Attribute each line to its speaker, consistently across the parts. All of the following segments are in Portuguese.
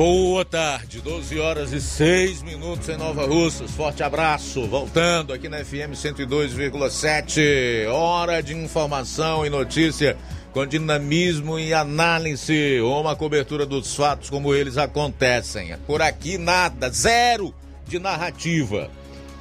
Speaker 1: Boa tarde, 12 horas e 6 minutos em Nova Russas. Forte abraço, voltando aqui na FM 102,7. Hora de informação e notícia com dinamismo e análise. Uma cobertura dos fatos como eles acontecem. Por aqui nada, zero de narrativa.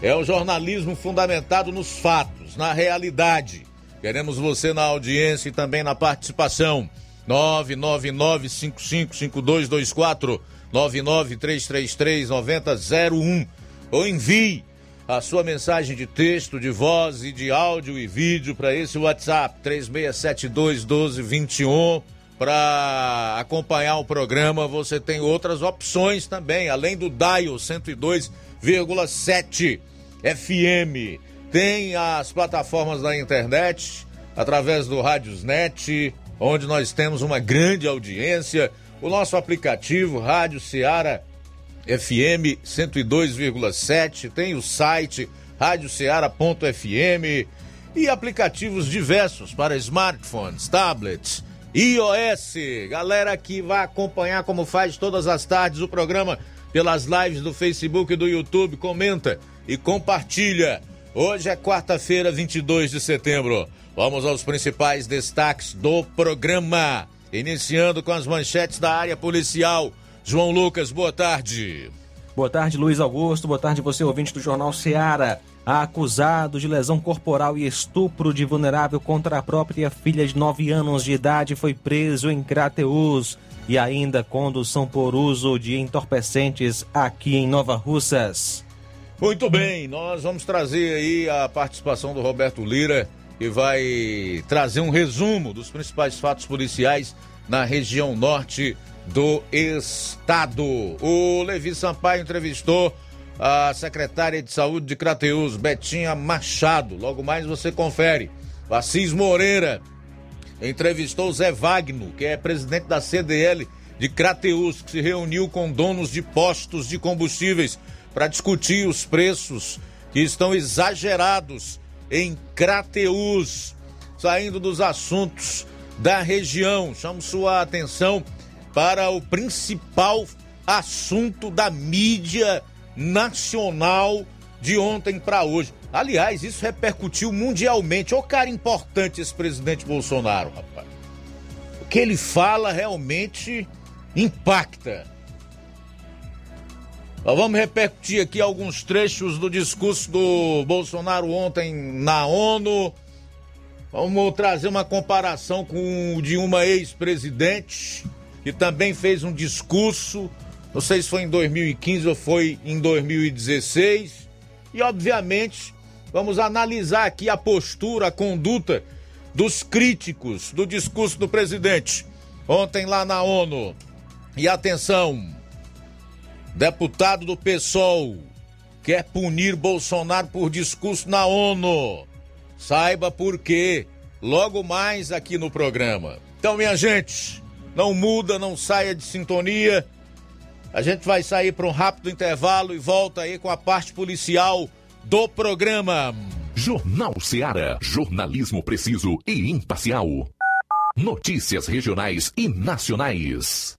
Speaker 1: É o jornalismo fundamentado nos fatos, na realidade. Queremos você na audiência e também na participação. 999-555224, 99333-9001 ou envie a sua mensagem de texto, de voz e de áudio e vídeo para esse WhatsApp 36721221. Para acompanhar o programa, você tem outras opções também, além do Dial 102,7 FM. Tem as plataformas da internet, através do Rádiosnet, onde nós temos uma grande audiência. O nosso aplicativo Rádio Ceará FM 102,7, tem o site radioceara.fm e aplicativos diversos para smartphones, tablets, iOS. Galera que vai acompanhar como faz todas as tardes o programa pelas lives do Facebook e do YouTube, comenta e compartilha. Hoje é quarta-feira, 22 de setembro. Vamos aos principais destaques do programa. Iniciando com as manchetes da área policial. João Lucas, boa tarde.
Speaker 2: Boa tarde, Luiz Augusto. Boa tarde, você ouvinte do Jornal Seara. Acusado de lesão corporal e estupro de vulnerável contra a própria filha de 9 anos de idade foi preso em Crateus e ainda condução por uso de entorpecentes aqui em Nova Russas.
Speaker 1: Muito bem, nós vamos trazer aí a participação do Roberto Lira que vai trazer um resumo dos principais fatos policiais na região norte do estado. O Levi Sampaio entrevistou a secretária de saúde de Crateus, Betinha Machado. Logo mais você confere. Assis Moreira entrevistou Zé Wagner, que é presidente da CDL de Crateus, que se reuniu com donos de postos de combustíveis para discutir os preços que estão exagerados em Crateus. Saindo dos assuntos da região, chamo sua atenção para o principal assunto da mídia nacional de ontem para hoje. Aliás, isso repercutiu mundialmente. Ô cara importante esse presidente Bolsonaro, rapaz. O que ele fala realmente impacta. Nós vamos repercutir aqui alguns trechos do discurso do Bolsonaro ontem na ONU. Vamos trazer uma comparação com o de uma ex-presidente que também fez um discurso, não sei se foi em 2015 ou foi em 2016. E obviamente, vamos analisar aqui a postura, a conduta dos críticos do discurso do presidente ontem lá na ONU. E atenção, Deputado do PSOL quer punir Bolsonaro por discurso na ONU. Saiba por quê. Logo mais aqui no programa. Então, minha gente, não muda, não saia de sintonia. A gente vai sair para um rápido intervalo e volta aí com a parte policial do programa.
Speaker 3: Jornal Seara. Jornalismo preciso e imparcial. Notícias regionais e nacionais.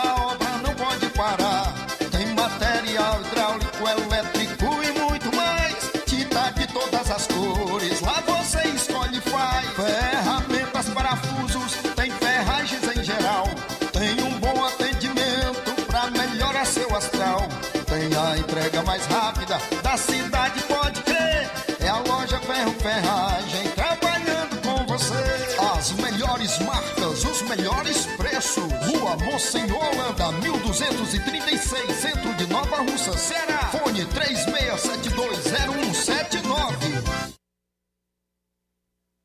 Speaker 4: Em
Speaker 5: Holanda, 1236, centro de Nova Russa, Ceará. Fone 36720179.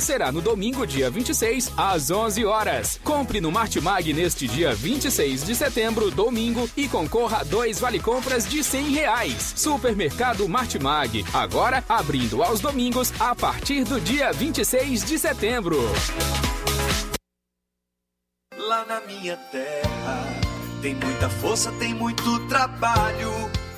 Speaker 6: será no domingo, dia 26, às 11 horas. Compre no Martimag neste dia 26 de setembro, domingo, e concorra a dois vale compras de 100 reais. Supermercado Martimag, agora abrindo aos domingos a partir do dia 26 de setembro.
Speaker 7: Lá na minha terra tem muita força, tem muito trabalho.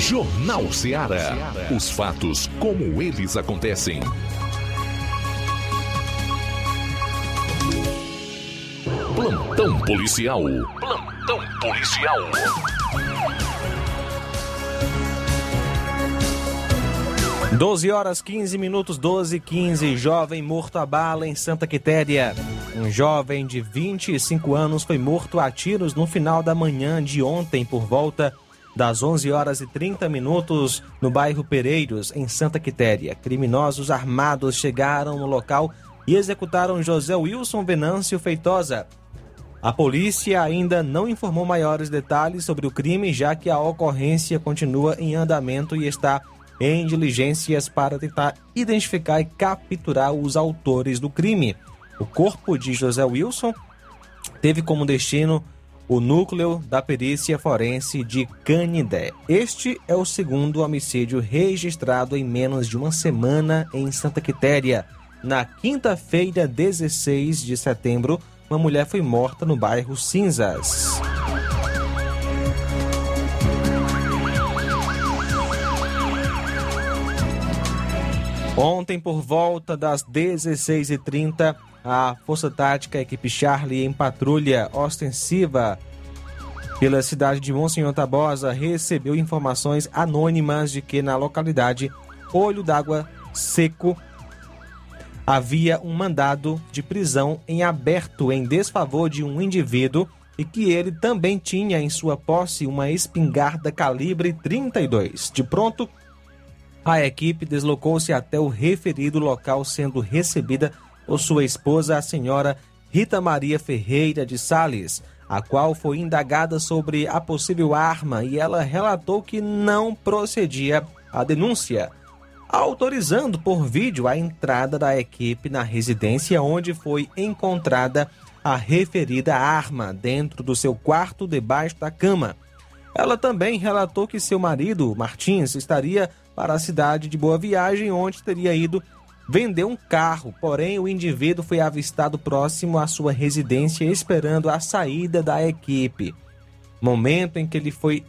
Speaker 8: Jornal Ceará. Os fatos como eles acontecem. Plantão policial. Plantão policial.
Speaker 2: Doze horas 15 minutos, 12 e 15. Jovem morto a bala em Santa Quitéria. Um jovem de 25 anos foi morto a tiros no final da manhã de ontem por volta das 11 horas e 30 minutos no bairro Pereiros, em Santa Quitéria. Criminosos armados chegaram no local e executaram José Wilson Venâncio Feitosa. A polícia ainda não informou maiores detalhes sobre o crime, já que a ocorrência continua em andamento e está em diligências para tentar identificar e capturar os autores do crime. O corpo de José Wilson teve como destino o núcleo da perícia forense de Canindé. Este é o segundo homicídio registrado em menos de uma semana em Santa Quitéria. Na quinta-feira, 16 de setembro, uma mulher foi morta no bairro Cinzas. Ontem, por volta das 16h30, a Força Tática Equipe Charlie em patrulha ostensiva pela cidade de Monsenhor Tabosa recebeu informações anônimas de que na localidade Olho d'Água Seco havia um mandado de prisão em aberto em desfavor de um indivíduo e que ele também tinha em sua posse uma espingarda calibre 32. De pronto, a equipe deslocou-se até o referido local, sendo recebida por sua esposa, a senhora Rita Maria Ferreira de Sales, a qual foi indagada sobre a possível arma e ela relatou que não procedia a denúncia, autorizando por vídeo a entrada da equipe na residência onde foi encontrada a referida arma dentro do seu quarto debaixo da cama. Ela também relatou que seu marido, Martins, estaria para a cidade de Boa Viagem, onde teria ido vender um carro, porém o indivíduo foi avistado próximo à sua residência esperando a saída da equipe. Momento em que ele foi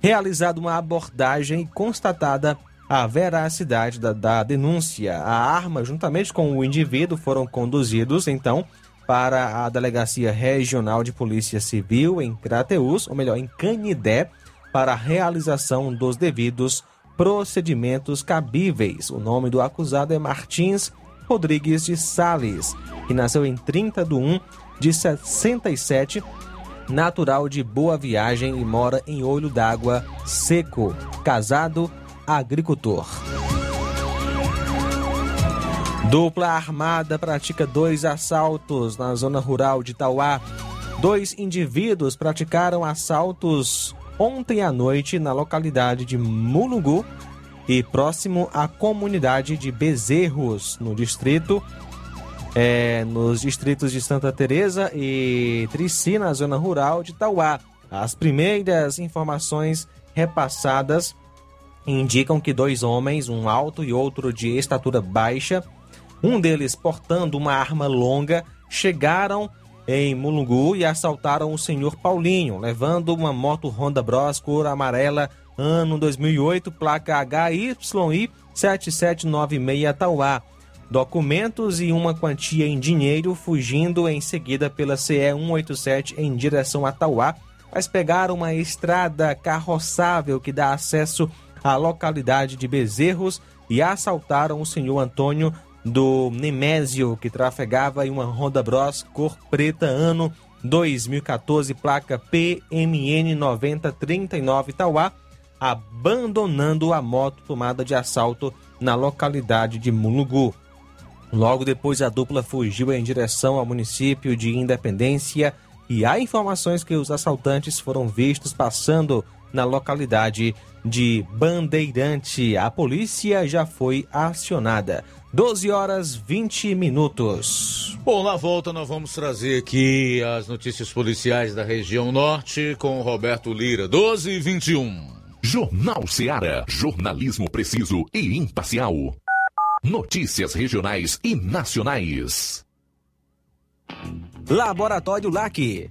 Speaker 2: realizada uma abordagem e constatada a veracidade da, da denúncia. A arma, juntamente com o indivíduo, foram conduzidos então para a Delegacia Regional de Polícia Civil em Crateus, ou melhor, em Canidé, para a realização dos devidos procedimentos cabíveis. O nome do acusado é Martins Rodrigues de Sales, que nasceu em 30 de 1 de 67, natural de Boa Viagem e mora em Olho d'Água Seco, casado, agricultor. Dupla armada pratica dois assaltos na zona rural de Tauá. Dois indivíduos praticaram assaltos ontem à noite na localidade de Mulungu e próximo à comunidade de Bezerros, no distrito é, nos distritos de Santa Teresa e Trici, na zona rural de Tauá. As primeiras informações repassadas indicam que dois homens, um alto e outro de estatura baixa, um deles portando uma arma longa, chegaram em Mulungu e assaltaram o senhor Paulinho, levando uma moto Honda Bros cor amarela, ano 2008, placa HYI 7796 Tauá. Documentos e uma quantia em dinheiro, fugindo em seguida pela CE 187 em direção a Tauá, mas pegaram uma estrada carroçável que dá acesso à localidade de Bezerros e assaltaram o senhor Antônio do Nemésio, que trafegava em uma Honda Bros cor preta, ano 2014, placa PMN 9039 Tauá, abandonando a moto tomada de assalto na localidade de Mulungu. Logo depois, a dupla fugiu em direção ao município de Independência e há informações que os assaltantes foram vistos passando na localidade de Bandeirante. A polícia já foi acionada. 12 horas 20 minutos.
Speaker 1: Bom, na volta nós vamos trazer aqui as notícias policiais da região norte com Roberto Lira, 12 e 21.
Speaker 8: Jornal Seara. Jornalismo preciso e imparcial. Notícias regionais e nacionais.
Speaker 9: Laboratório LAC.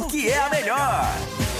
Speaker 10: porque é a melhor.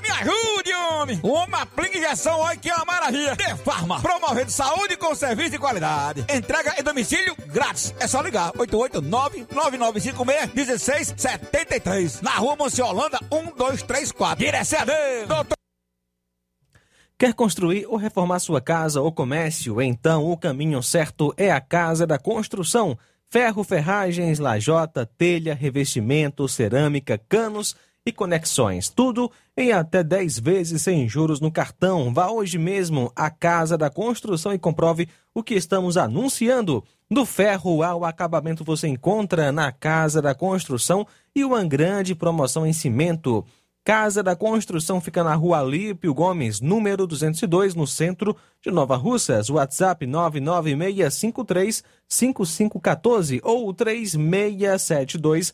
Speaker 11: me ajude, homem. Uma aplica injeção, olha que é uma maravilha. De Farma, promovendo saúde com serviço de qualidade. Entrega em domicílio grátis. É só ligar, 889-9956-1673. Na rua Monsiolanda, 1234. Direção dele, doutor.
Speaker 2: Quer construir ou reformar sua casa ou comércio? Então o caminho certo é a Casa da Construção. Ferro, ferragens, lajota, telha, revestimento, cerâmica, canos e conexões. Tudo em até 10 vezes sem juros no cartão. Vá hoje mesmo à Casa da Construção e comprove o que estamos anunciando. Do ferro ao acabamento você encontra na Casa da Construção e uma grande promoção em cimento. Casa da Construção fica na rua Alípio Gomes, número 202, no centro de Nova Russas. WhatsApp 99653 5514 ou 3672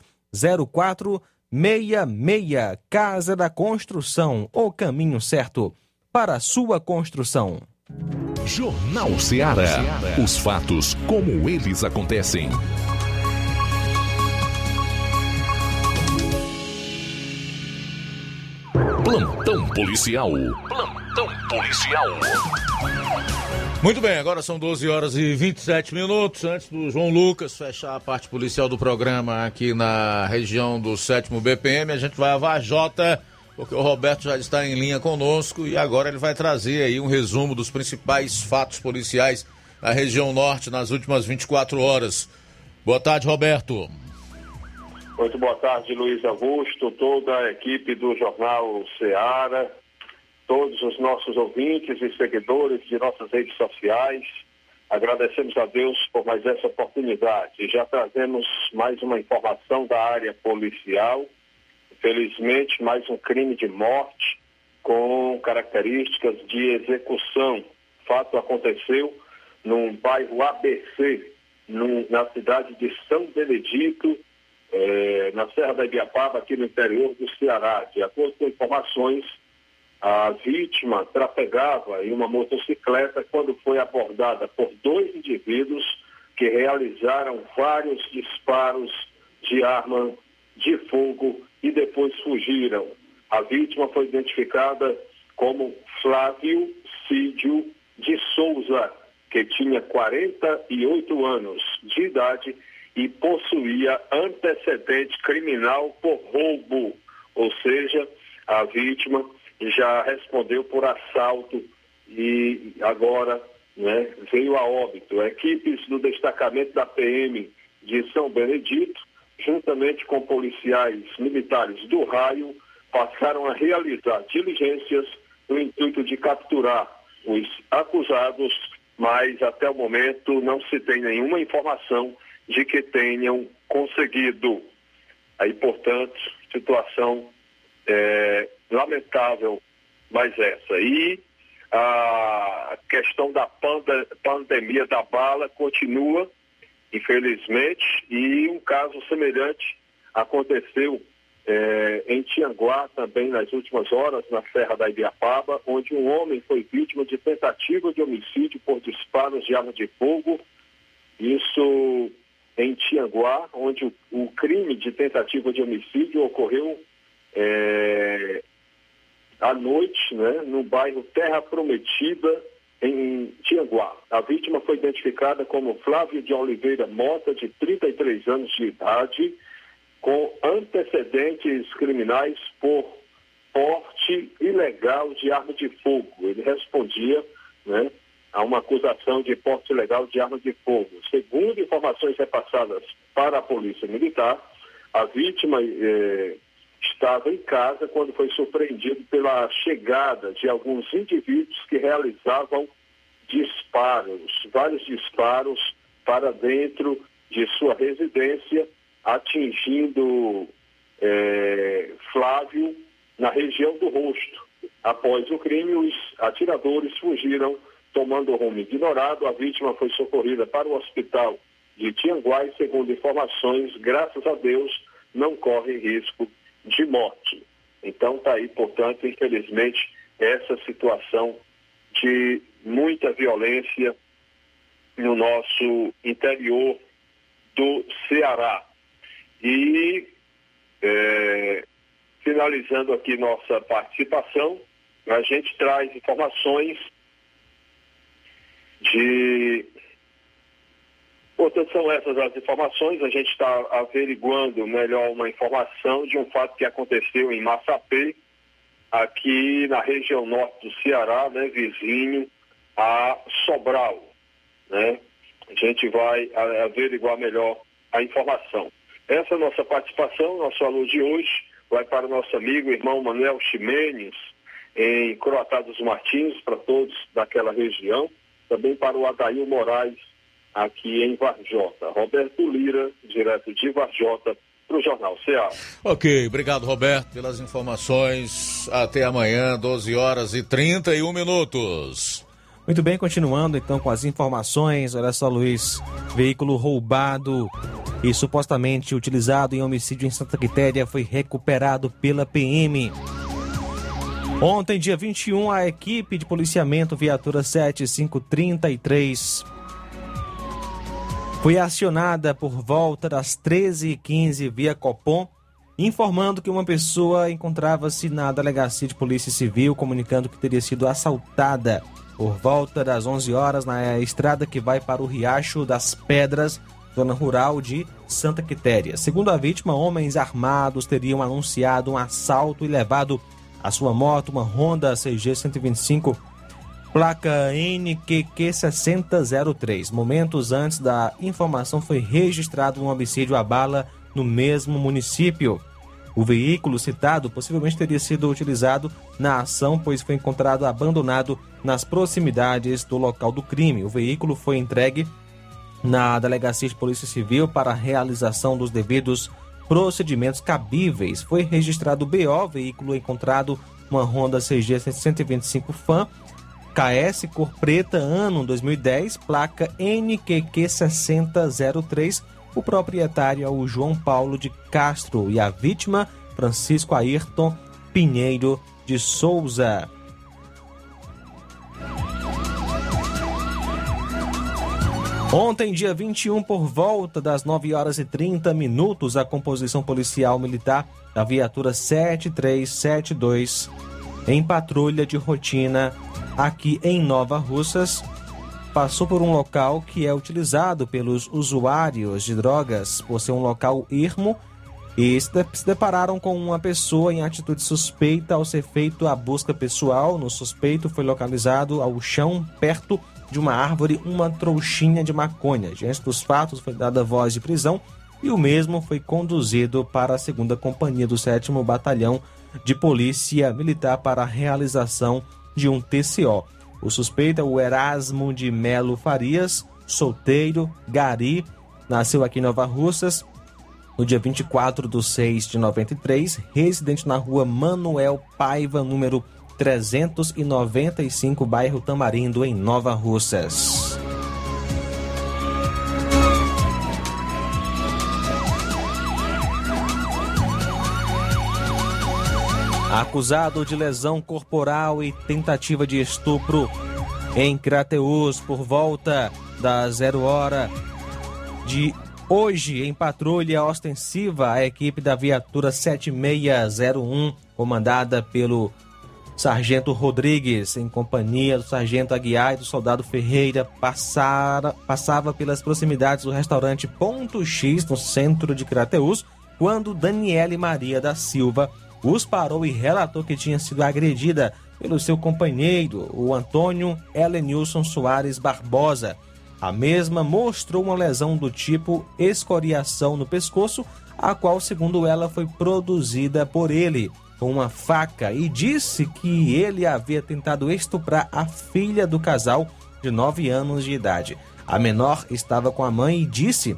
Speaker 2: 0466. Casa da Construção, o caminho certo para a sua construção.
Speaker 8: Jornal Ceará. Os fatos como eles acontecem. Plantão policial. Plantão policial.
Speaker 1: Muito bem, agora são 12 horas e 27 minutos. Antes do João Lucas fechar a parte policial do programa aqui na região do 7 BPM, a gente vai a Vajota, porque o Roberto já está em linha conosco e agora ele vai trazer aí um resumo dos principais fatos policiais na região norte nas últimas 24 horas. Boa tarde, Roberto.
Speaker 12: Muito boa tarde, Luiz Augusto, toda a equipe do Jornal Ceará, todos os nossos ouvintes e seguidores de nossas redes sociais. Agradecemos a Deus por mais essa oportunidade. Já trazemos mais uma informação da área policial. Infelizmente, mais um crime de morte com características de execução. O fato aconteceu num bairro ABC, num, na cidade de São Benedito, é, na Serra da Ibiapaba, aqui no interior do Ceará. De acordo com informações, a vítima trafegava em uma motocicleta quando foi abordada por dois indivíduos que realizaram vários disparos de arma de fogo e depois fugiram. A vítima foi identificada como Flávio Cídio de Souza, que tinha 48 anos de idade e possuía antecedente criminal por roubo, ou seja, a vítima já respondeu por assalto e agora né, veio a óbito. Equipes do destacamento da PM de São Benedito, juntamente com policiais militares do raio, passaram a realizar diligências no intuito de capturar os acusados, mas até o momento não se tem nenhuma informação de que tenham conseguido. Aí, portanto, situação é, lamentável mais essa. E a questão da pandemia da bala continua, infelizmente, e um caso semelhante aconteceu é, em Tianguá, também nas últimas horas, na Serra da Ibiapaba, onde um homem foi vítima de tentativa de homicídio por disparos de arma de fogo. Isso em Tianguá, onde o, o crime de tentativa de homicídio ocorreu é, à noite, né, no bairro Terra Prometida, em Tianguá. A vítima foi identificada como Flávio de Oliveira Mota, de 33 anos de idade, com antecedentes criminais por porte ilegal de arma de fogo. Ele respondia né, a uma acusação de porte ilegal de arma de fogo. Segundo informações repassadas para a Polícia Militar, a vítima eh, estava em casa quando foi surpreendido pela chegada de alguns indivíduos que realizavam disparos, vários disparos para dentro de sua residência, atingindo é, Flávio na região do rosto. Após o crime, os atiradores fugiram, tomando rumo ignorado. A vítima foi socorrida para o hospital de Tianguá e, segundo informações, graças a Deus, não corre risco de morte. Então está aí, portanto, infelizmente, essa situação de muita violência no nosso interior do Ceará. E é, finalizando aqui nossa participação, a gente traz informações de Portanto, são essas as informações. A gente está averiguando melhor uma informação de um fato que aconteceu em Massapê, aqui na região norte do Ceará, né, vizinho a Sobral. Né? A gente vai averiguar melhor a informação. Essa é a nossa participação, nosso alô de hoje vai para o nosso amigo, irmão Manuel Ximenes, em Croatá dos Martins, para todos daquela região, também para o Adail Moraes, aqui em Varjota. Roberto Lira, direto de Varjota, para o Jornal CA.
Speaker 1: Ok, obrigado Roberto pelas informações. Até amanhã, 12 horas e 31 minutos.
Speaker 2: Muito bem, continuando então com as informações. Olha só, Luiz. Veículo roubado e supostamente utilizado em homicídio em Santa Quitéria foi recuperado pela PM. Ontem, dia 21, a equipe de policiamento viatura 7533 foi acionada por volta das 13h15 via Copom, informando que uma pessoa encontrava-se na delegacia de polícia civil, comunicando que teria sido assaltada por volta das 11 horas na estrada que vai para o Riacho das Pedras, zona rural de Santa Quitéria. Segundo a vítima, homens armados teriam anunciado um assalto e levado a sua moto, uma Honda CG 125 placa NQQ 6003. Momentos antes da informação foi registrado um homicídio à bala no mesmo município. O veículo citado possivelmente teria sido utilizado na ação, pois foi encontrado abandonado nas proximidades do local do crime. O veículo foi entregue na Delegacia de Polícia Civil para a realização dos devidos procedimentos cabíveis. Foi registrado o BO, veículo encontrado uma Honda CG 125 Fan KS cor preta, ano 2010, placa NQQ 6003, O proprietário é o João Paulo de Castro e a vítima, Francisco Ayrton Pinheiro de Souza. Ontem, dia 21, por volta das 9 horas e 30 minutos, a composição policial militar da viatura 7372, em patrulha de rotina aqui em Nova Russas, passou por um local que é utilizado pelos usuários de drogas por ser um local ermo e se depararam com uma pessoa em atitude suspeita ao ser feito a busca pessoal. No suspeito foi localizado ao chão, perto uma árvore, uma trouxinha de maconha. Diante dos fatos, foi dada voz de prisão e o mesmo foi conduzido para a segunda companhia do 7 Batalhão de Polícia Militar para a realização de um TCO. O suspeito é o Erasmo de Melo Farias, solteiro, gari, nasceu aqui em Nova Russas no dia 24 de 6 de 93, residente na rua Manuel Paiva, número 395, bairro Tamarindo, em Nova Russas. Acusado de lesão corporal e tentativa de estupro em Crateus por volta da zero hora de hoje, em patrulha ostensiva, a equipe da viatura 7601, comandada pelo Sargento Rodrigues, em companhia do Sargento Aguiar e do Soldado Ferreira, passara, passava pelas proximidades do restaurante Ponto X, no centro de Crateus, quando Daniele Maria da Silva os parou e relatou que tinha sido agredida pelo seu companheiro, o Antônio Helenilson Soares Barbosa. A mesma mostrou uma lesão do tipo escoriação no pescoço, a qual, segundo ela, foi produzida por ele com uma faca e disse que ele havia tentado estuprar a filha do casal de 9 anos de idade. A menor estava com a mãe e disse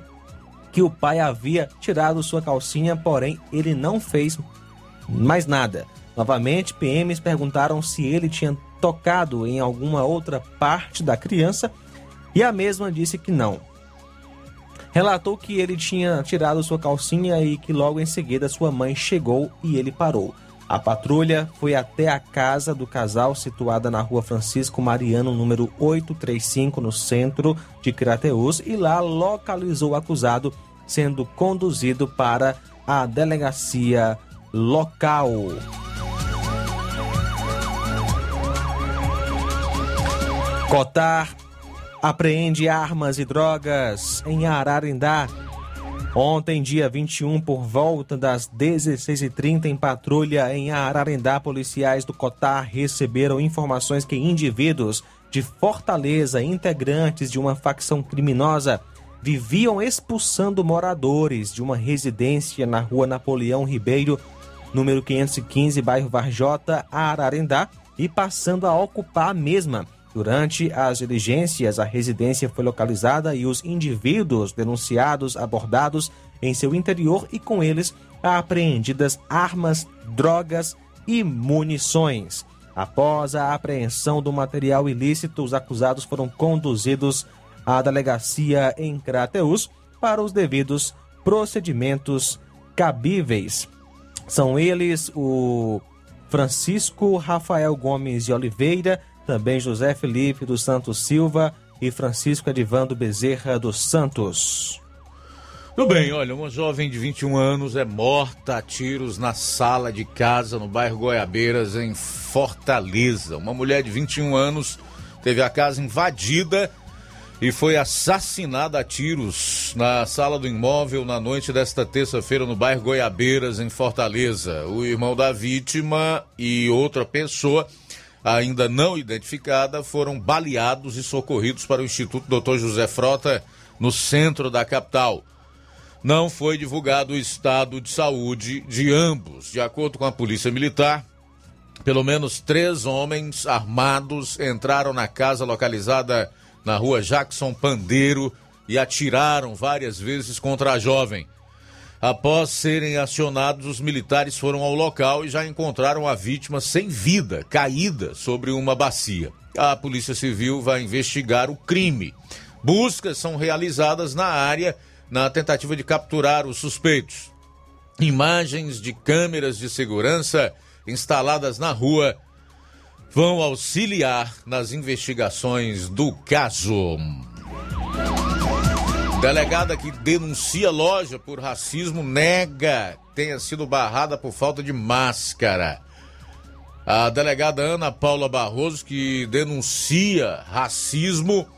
Speaker 2: que o pai havia tirado sua calcinha, porém ele não fez mais nada. Novamente, PMs perguntaram se ele tinha tocado em alguma outra parte da criança e a mesma disse que não. Relatou que ele tinha tirado sua calcinha e que logo em seguida sua mãe chegou e ele parou. A patrulha foi até a casa do casal, situada na rua Francisco Mariano, número 835, no centro de Crateus, e lá localizou o acusado, sendo conduzido para a delegacia local. Cotar apreende armas e drogas em Ararindá. Ontem, dia 21, por volta das 16h30, em patrulha em Ararendá, policiais do Cotar receberam informações que indivíduos de Fortaleza, integrantes de uma facção criminosa, viviam expulsando moradores de uma residência na rua Napoleão Ribeiro, número 515, bairro Varjota, Ararendá, e passando a ocupar a mesma. Durante as diligências, a residência foi localizada e os indivíduos denunciados abordados em seu interior e com eles apreendidas armas, drogas e munições. Após a apreensão do material ilícito, os acusados foram conduzidos à delegacia em Crateus para os devidos procedimentos cabíveis. São eles o Francisco Rafael Gomes de Oliveira, também José Felipe dos Santos Silva e Francisco Edivando Bezerra dos Santos.
Speaker 1: Tudo bem, olha, uma jovem de 21 anos é morta a tiros na sala de casa no bairro Goiabeiras, em Fortaleza. Uma mulher de 21 anos teve a casa invadida e foi assassinada a tiros na sala do imóvel na noite desta terça-feira no bairro Goiabeiras, em Fortaleza. O irmão da vítima e outra pessoa ainda não identificada foram baleados e socorridos para o Instituto Dr. José Frota, no centro da capital. Não foi divulgado o estado de saúde de ambos. De acordo com a Polícia Militar, pelo menos três homens armados entraram na casa localizada na rua Jackson Pandeiro e atiraram várias vezes contra a jovem. Após serem acionados, os militares foram ao local e já encontraram a vítima sem vida, caída sobre uma bacia. A Polícia Civil vai investigar o crime. Buscas são realizadas na área na tentativa de capturar os suspeitos. Imagens de câmeras de segurança instaladas na rua vão auxiliar nas investigações do caso. Delegada que denuncia loja por racismo nega tenha sido barrada por falta de máscara. A delegada Ana Paula Barroso, que denuncia racismo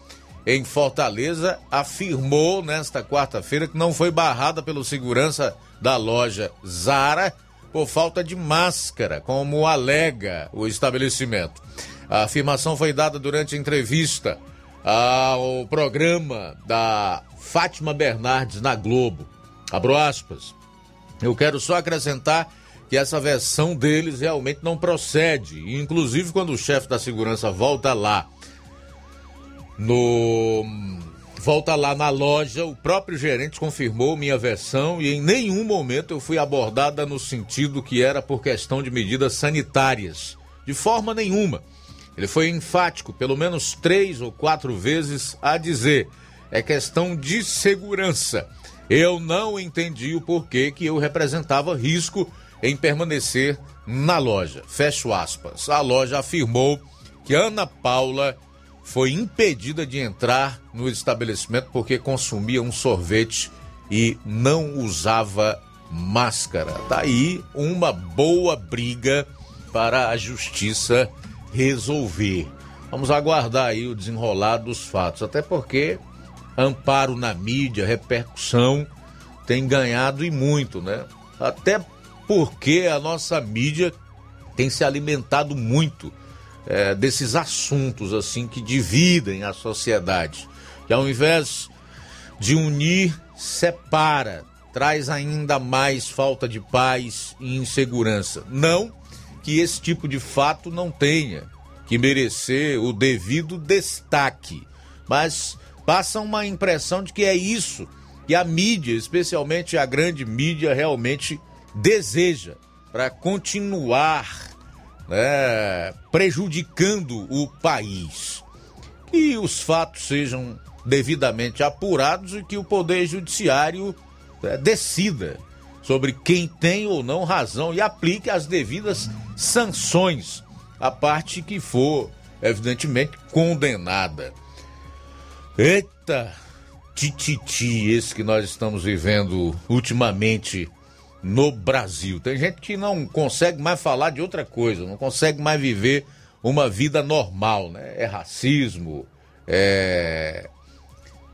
Speaker 1: em Fortaleza, afirmou nesta quarta-feira que não foi barrada pelo segurança da loja Zara por falta de máscara, como alega o estabelecimento. A afirmação foi dada durante entrevista ao programa da Fátima Bernardes na Globo. Abro aspas. Eu quero só acrescentar que essa versão deles realmente não procede. Inclusive, quando o chefe da segurança volta lá no volta lá na loja, o próprio gerente confirmou minha versão e em nenhum momento eu fui abordada no sentido que era por questão de medidas sanitárias. De forma nenhuma. Ele foi enfático, pelo menos três ou quatro vezes, a dizer: é questão de segurança. Eu não entendi o porquê que eu representava risco em permanecer na loja. Fecho aspas. A loja afirmou que Ana Paula foi impedida de entrar no estabelecimento porque consumia um sorvete e não usava máscara. Daí tá uma boa briga para a justiça resolver. Vamos aguardar aí o desenrolar dos fatos, até porque amparo na mídia, repercussão tem ganhado e muito, né? Até porque a nossa mídia tem se alimentado muito é, desses assuntos assim que dividem a sociedade. Que ao invés de unir, separa, traz ainda mais falta de paz e insegurança. Não que esse tipo de fato não tenha que merecer o devido destaque, mas passa uma impressão de que é isso que a mídia, especialmente a grande mídia, realmente deseja para continuar né, prejudicando o país. Que os fatos sejam devidamente apurados e que o Poder Judiciário né, decida sobre quem tem ou não razão e aplique as devidas sanções à parte que for, evidentemente, condenada. Eita, tititi, esse que nós estamos vivendo ultimamente no Brasil. Tem gente que não consegue mais falar de outra coisa, não consegue mais viver uma vida normal, né? É racismo, é,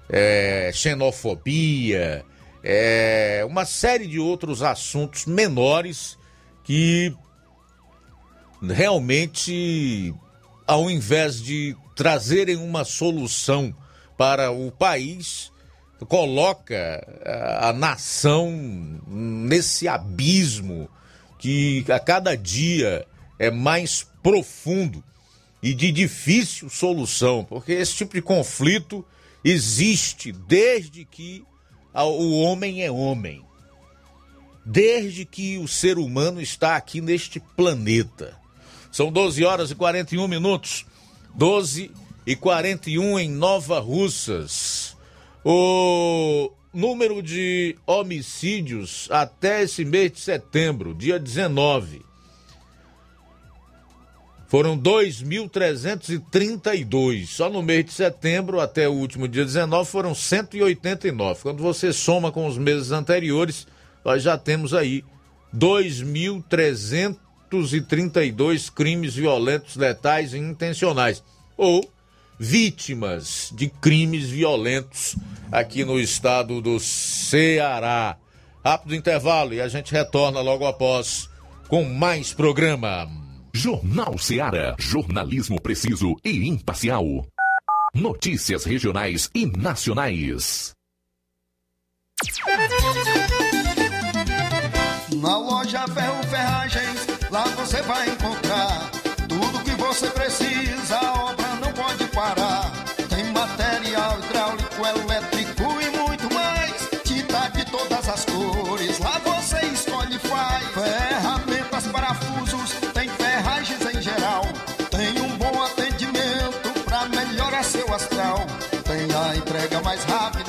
Speaker 1: é xenofobia, é uma série de outros assuntos menores que realmente, ao invés de trazerem uma solução para o país, coloca a, a nação nesse abismo que a cada dia é mais profundo e de difícil solução, porque esse tipo de conflito existe desde que o homem é homem, desde que o ser humano está aqui neste planeta. São 12 horas e 41 minutos, 12 e 41 em Nova Russas. O número de homicídios até esse mês de setembro, dia 19, foram 2.332. Só no mês de setembro, até o último dia 19, foram 189. Quando você soma com os meses anteriores, nós já temos aí 2.332 crimes violentos, letais e intencionais. Ou vítimas de crimes violentos aqui no estado do Ceará. Rápido intervalo e a gente retorna logo após com mais programa.
Speaker 8: Jornal Ceará, jornalismo preciso e imparcial. Notícias regionais e nacionais.
Speaker 4: Na loja Ferro Ferragens, lá você vai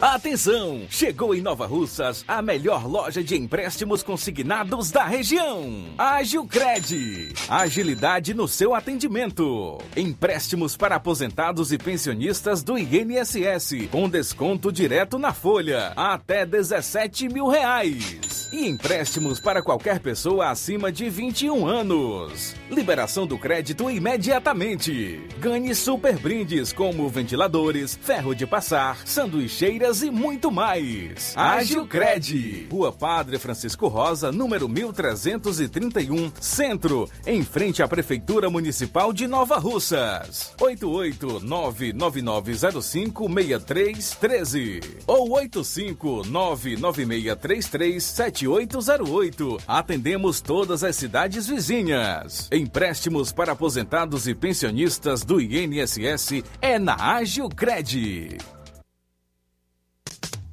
Speaker 13: Atenção! Chegou em Nova Russas a melhor loja de empréstimos consignados da região. Agilcred. Agilidade no seu atendimento. Empréstimos para aposentados e pensionistas do INSS, com desconto direto na folha, até 17 mil reais. E empréstimos para qualquer pessoa acima de 21 anos. Liberação do crédito imediatamente. Ganhe super brindes como ventiladores, ferro de passar, sanduicheiras e muito mais. Agilcred, Rua Padre Francisco Rosa, número 1331, Centro, em frente à Prefeitura Municipal de Nova Russas. 88999056313 ou 85996337808. Atendemos todas as cidades vizinhas. Empréstimos para aposentados e pensionistas do INSS é na Agilcred.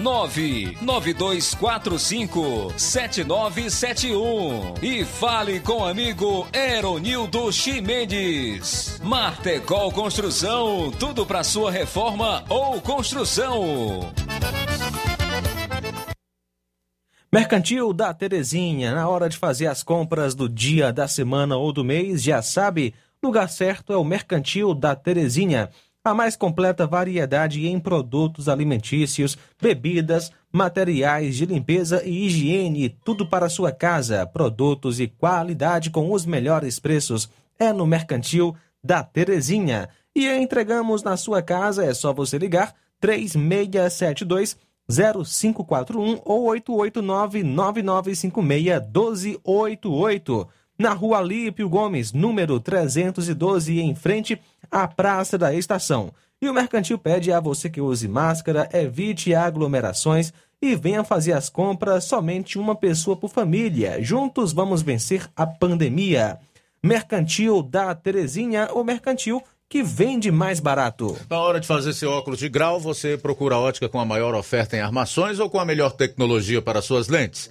Speaker 14: 99245 7971 e fale com o amigo Eronildo Chimendes. Martecol Construção, tudo para sua reforma ou construção.
Speaker 2: Mercantil da Terezinha, na hora de fazer as compras do dia, da semana ou do mês, já sabe, lugar certo é o Mercantil da Terezinha. A mais completa variedade em produtos alimentícios, bebidas, materiais de limpeza e higiene, tudo para a sua casa, produtos e qualidade com os melhores preços. É no Mercantil da Terezinha. E entregamos na sua casa, é só você ligar 3672 0541 ou 889 9956 1288. Na rua Lípio Gomes, número 312, em frente à Praça da Estação. E o Mercantil pede a você que use máscara, evite aglomerações e venha fazer as compras somente uma pessoa por família. Juntos vamos vencer a pandemia. Mercantil da Terezinha, o mercantil que vende mais barato.
Speaker 1: Na hora de fazer seu óculos de grau, você procura a ótica com a maior oferta em armações ou com a melhor tecnologia para suas lentes?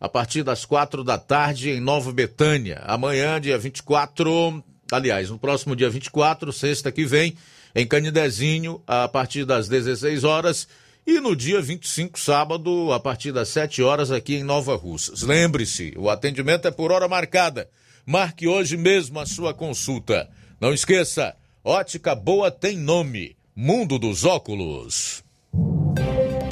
Speaker 1: a partir das quatro da tarde, em Nova Betânia. Amanhã, dia 24, aliás, no próximo dia 24, sexta que vem, em Canidezinho, a partir das 16 horas. E no dia 25, sábado, a partir das 7 horas, aqui em Nova Russas. Lembre-se, o atendimento é por hora marcada. Marque hoje mesmo a sua consulta. Não esqueça, ótica boa tem nome. Mundo dos Óculos.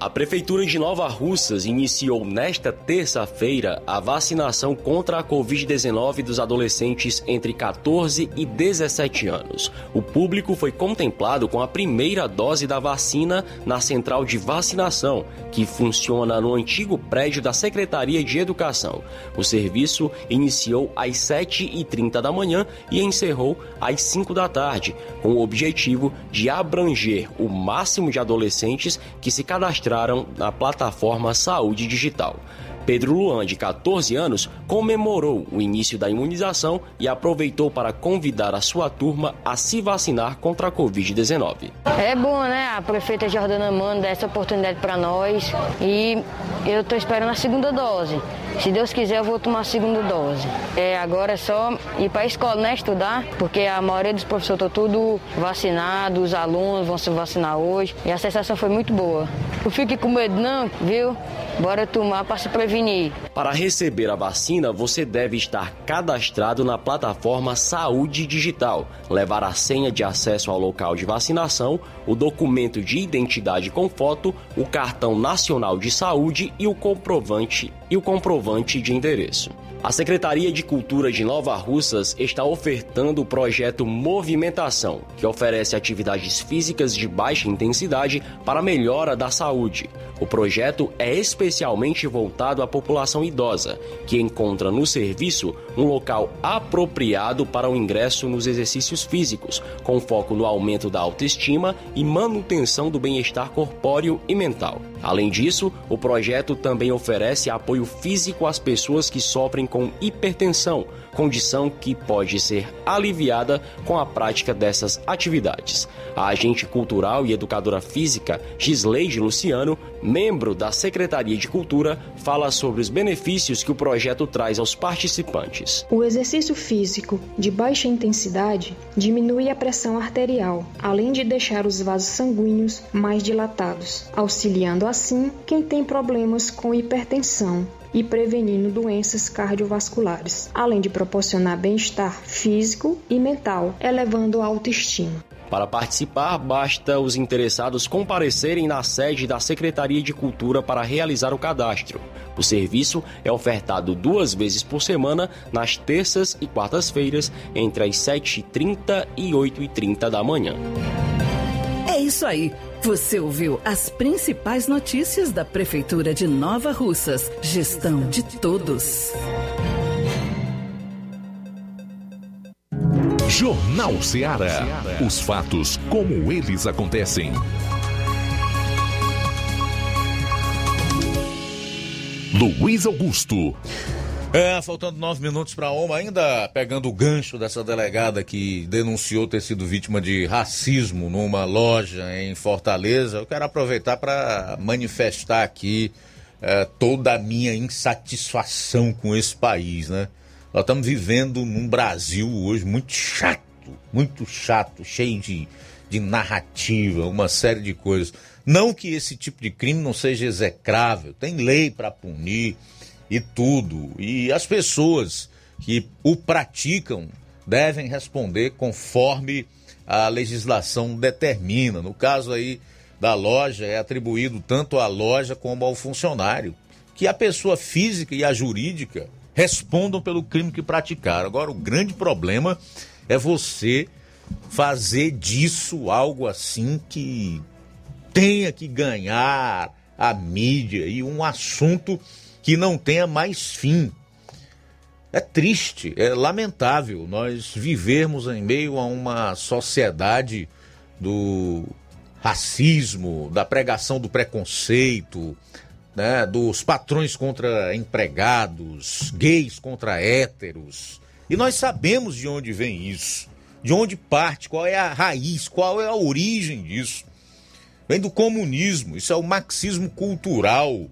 Speaker 15: A Prefeitura de Nova Russas iniciou nesta terça-feira a vacinação contra a Covid-19 dos adolescentes entre 14 e 17 anos. O público foi contemplado com a primeira dose da vacina na central de vacinação, que funciona no antigo prédio da Secretaria de Educação. O serviço iniciou às 7h30 da manhã e encerrou às 5 da tarde, com o objetivo de abranger o máximo de adolescentes que se cadastraram na plataforma Saúde Digital. Pedro Luan, de 14 anos, comemorou o início da imunização e aproveitou para convidar a sua turma a se vacinar contra a Covid-19.
Speaker 16: É bom, né? A prefeita Jordana Mano dá essa oportunidade para nós e eu estou esperando a segunda dose. Se Deus quiser, eu vou tomar a segunda dose. É, agora é só ir para a escola, né? Estudar, porque a maioria dos professores estão tudo vacinados, os alunos vão se vacinar hoje e a sensação foi muito boa. Não fique com medo, não, viu? Bora tomar para se prevenir.
Speaker 15: Para receber a vacina, você deve estar cadastrado na plataforma Saúde Digital, levar a senha de acesso ao local de vacinação, o documento de identidade com foto, o cartão nacional de saúde e o comprovante e o comprovante de endereço. A Secretaria de Cultura de Nova Russas está ofertando o projeto Movimentação, que oferece atividades físicas de baixa intensidade para melhora da saúde. O projeto é especialmente voltado à população idosa, que encontra no serviço um local apropriado para o ingresso nos exercícios físicos, com foco no aumento da autoestima e manutenção do bem-estar corpóreo e mental. Além disso, o projeto também oferece apoio físico às pessoas que sofrem com hipertensão, condição que pode ser aliviada com a prática dessas atividades. A agente cultural e educadora física Gisleide Luciano, membro da Secretaria de Cultura, fala sobre os benefícios que o projeto traz aos participantes.
Speaker 17: O exercício físico de baixa intensidade diminui a pressão arterial, além de deixar os vasos sanguíneos mais dilatados, auxiliando assim quem tem problemas com hipertensão e prevenindo doenças cardiovasculares, além de proporcionar bem-estar físico e mental, elevando a autoestima.
Speaker 15: Para participar, basta os interessados comparecerem na sede da Secretaria de Cultura para realizar o cadastro. O serviço é ofertado duas vezes por semana, nas terças e quartas-feiras, entre as 7h30 e 8h30 da manhã.
Speaker 18: É isso aí. Você ouviu as principais notícias da Prefeitura de Nova Russas. Gestão de todos.
Speaker 8: Jornal Ceará. Os fatos como eles acontecem. Luiz Augusto.
Speaker 1: É, faltando nove minutos para uma, ainda pegando o gancho dessa delegada que denunciou ter sido vítima de racismo numa loja em Fortaleza, eu quero aproveitar para manifestar aqui é, toda a minha insatisfação com esse país, né? Nós estamos vivendo num Brasil hoje muito chato, muito chato, cheio de, de narrativa, uma série de coisas. Não que esse tipo de crime não seja execrável, tem lei para punir e tudo. E as pessoas que o praticam devem responder conforme a legislação determina. No caso aí da loja, é atribuído tanto à loja como ao funcionário. Que a pessoa física e a jurídica respondam pelo crime que praticaram. Agora, o grande problema é você fazer disso algo assim que tenha que ganhar a mídia e um assunto que não tenha mais fim. É triste, é lamentável nós vivermos em meio a uma sociedade do racismo, da pregação do preconceito, né, dos patrões contra empregados, gays contra héteros. E nós sabemos de onde vem isso, de onde parte, qual é a raiz, qual é a origem disso. Vem do comunismo, isso é o marxismo cultural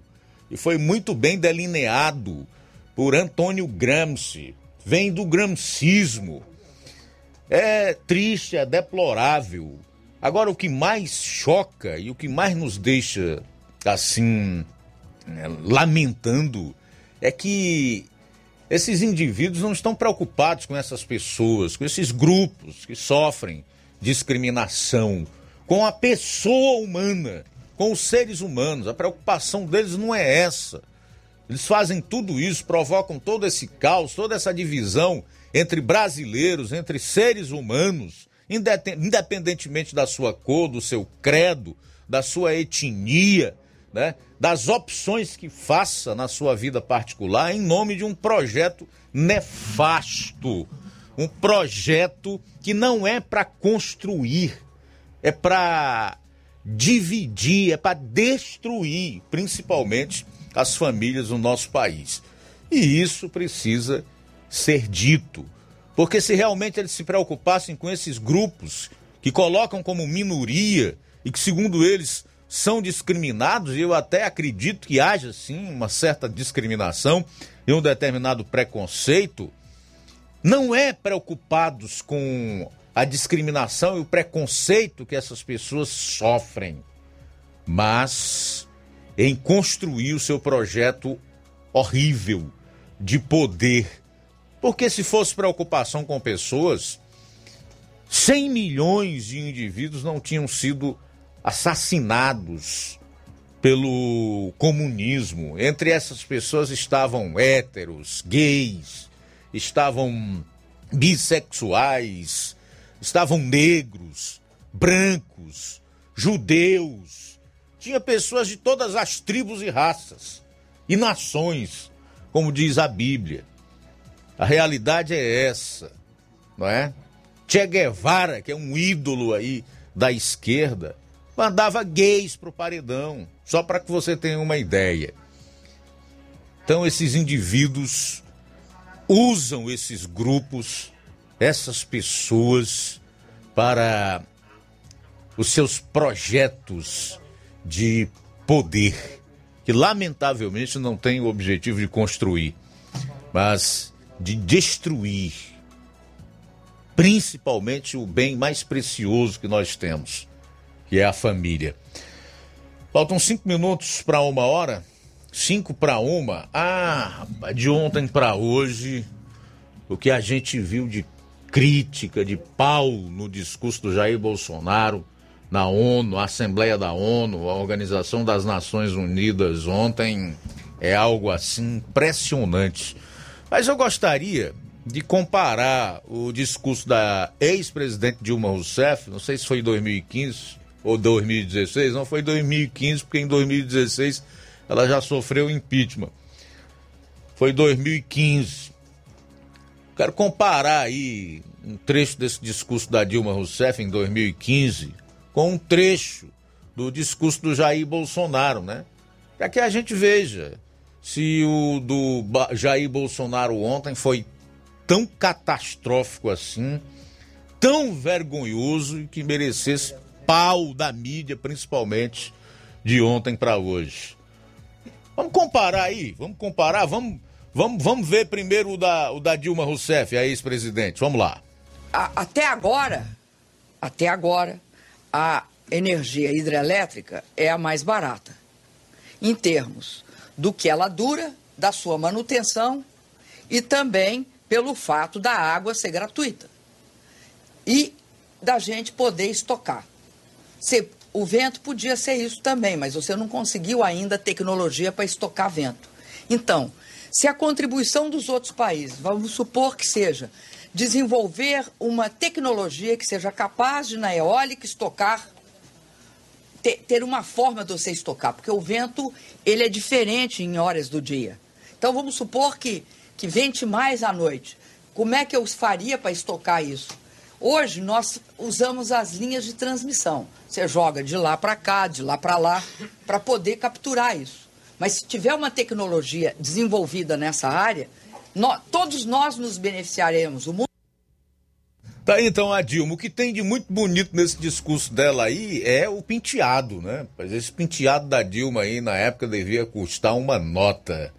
Speaker 1: e foi muito bem delineado por Antônio Gramsci. Vem do gramscismo. É triste, é deplorável. Agora, o que mais choca e o que mais nos deixa assim né, lamentando é que esses indivíduos não estão preocupados com essas pessoas, com esses grupos que sofrem discriminação, com a pessoa humana, com os seres humanos. A preocupação deles não é essa. Eles fazem tudo isso, provocam todo esse caos, toda essa divisão entre brasileiros, entre seres humanos, independentemente da sua cor, do seu credo, da sua etnia, né? das opções que faça na sua vida particular em nome de um projeto nefasto. Um projeto que não é para construir, é para dividir, é para destruir, principalmente as famílias no nosso país. E isso precisa ser dito. Porque se realmente eles se preocupassem com esses grupos que colocam como minoria e que, segundo eles, são discriminados, e eu até acredito que haja sim uma certa discriminação e um determinado preconceito, não é preocupados com a discriminação e o preconceito que essas pessoas sofrem, mas em construir o seu projeto horrível de poder. Porque se fosse preocupação com pessoas, 100 milhões de indivíduos não tinham sido assassinados pelo comunismo. Entre essas pessoas estavam héteros, gays, estavam bissexuais, estavam negros, brancos, judeus. Tinha pessoas de todas as tribos e raças e nações, como diz a Bíblia. A realidade é essa, não é? Che Guevara, que é um ídolo aí da esquerda, mandava gays pro paredão, só para que você tenha uma ideia. Então esses indivíduos usam esses grupos essas pessoas para os seus projetos de poder, que lamentavelmente não tem o objetivo de construir, mas de destruir, principalmente o bem mais precioso que nós temos, que é a família. Faltam cinco minutos para uma hora. Cinco para uma. Ah, de ontem para hoje, o que a gente viu de crítica, de pau no discurso do Jair Bolsonaro na ONU, a Assembleia da ONU, a Organização das Nações Unidas ontem é algo assim impressionante. Mas eu gostaria de comparar o discurso da ex-presidente Dilma Rousseff, não sei se foi em 2015 ou 2016, não foi 2015, porque em 2016 ela já sofreu impeachment. Foi 2015. Quero comparar aí um trecho desse discurso da Dilma Rousseff em 2015 com um trecho do discurso do Jair Bolsonaro, né? Para que a gente veja se o do Jair Bolsonaro ontem foi tão catastrófico assim, tão vergonhoso e que merecesse pau da mídia, principalmente de ontem para hoje. Vamos comparar aí, vamos comparar, vamos Vamos, vamos ver primeiro o da, o da Dilma Rousseff, a ex-presidente. Vamos lá.
Speaker 19: Até agora, até agora, a energia hidrelétrica é a mais barata. Em termos do que ela dura, da sua manutenção e também pelo fato da água ser gratuita e da gente poder estocar. Se, o vento podia ser isso também, mas você não conseguiu ainda tecnologia para estocar vento. Então, se a contribuição dos outros países, vamos supor que seja desenvolver uma tecnologia que seja capaz de, na eólica, estocar, ter, ter uma forma de você estocar, porque o vento ele é diferente em horas do dia. Então, vamos supor que, que vente mais à noite. Como é que eu faria para estocar isso? Hoje nós usamos as linhas de transmissão. Você joga de lá para cá, de lá para lá, para poder capturar isso. Mas se tiver uma tecnologia desenvolvida nessa área, nós, todos nós nos beneficiaremos. O mundo
Speaker 1: Tá aí então a Dilma. O que tem de muito bonito nesse discurso dela aí é o penteado, né? Mas esse penteado da Dilma aí na época devia custar uma nota.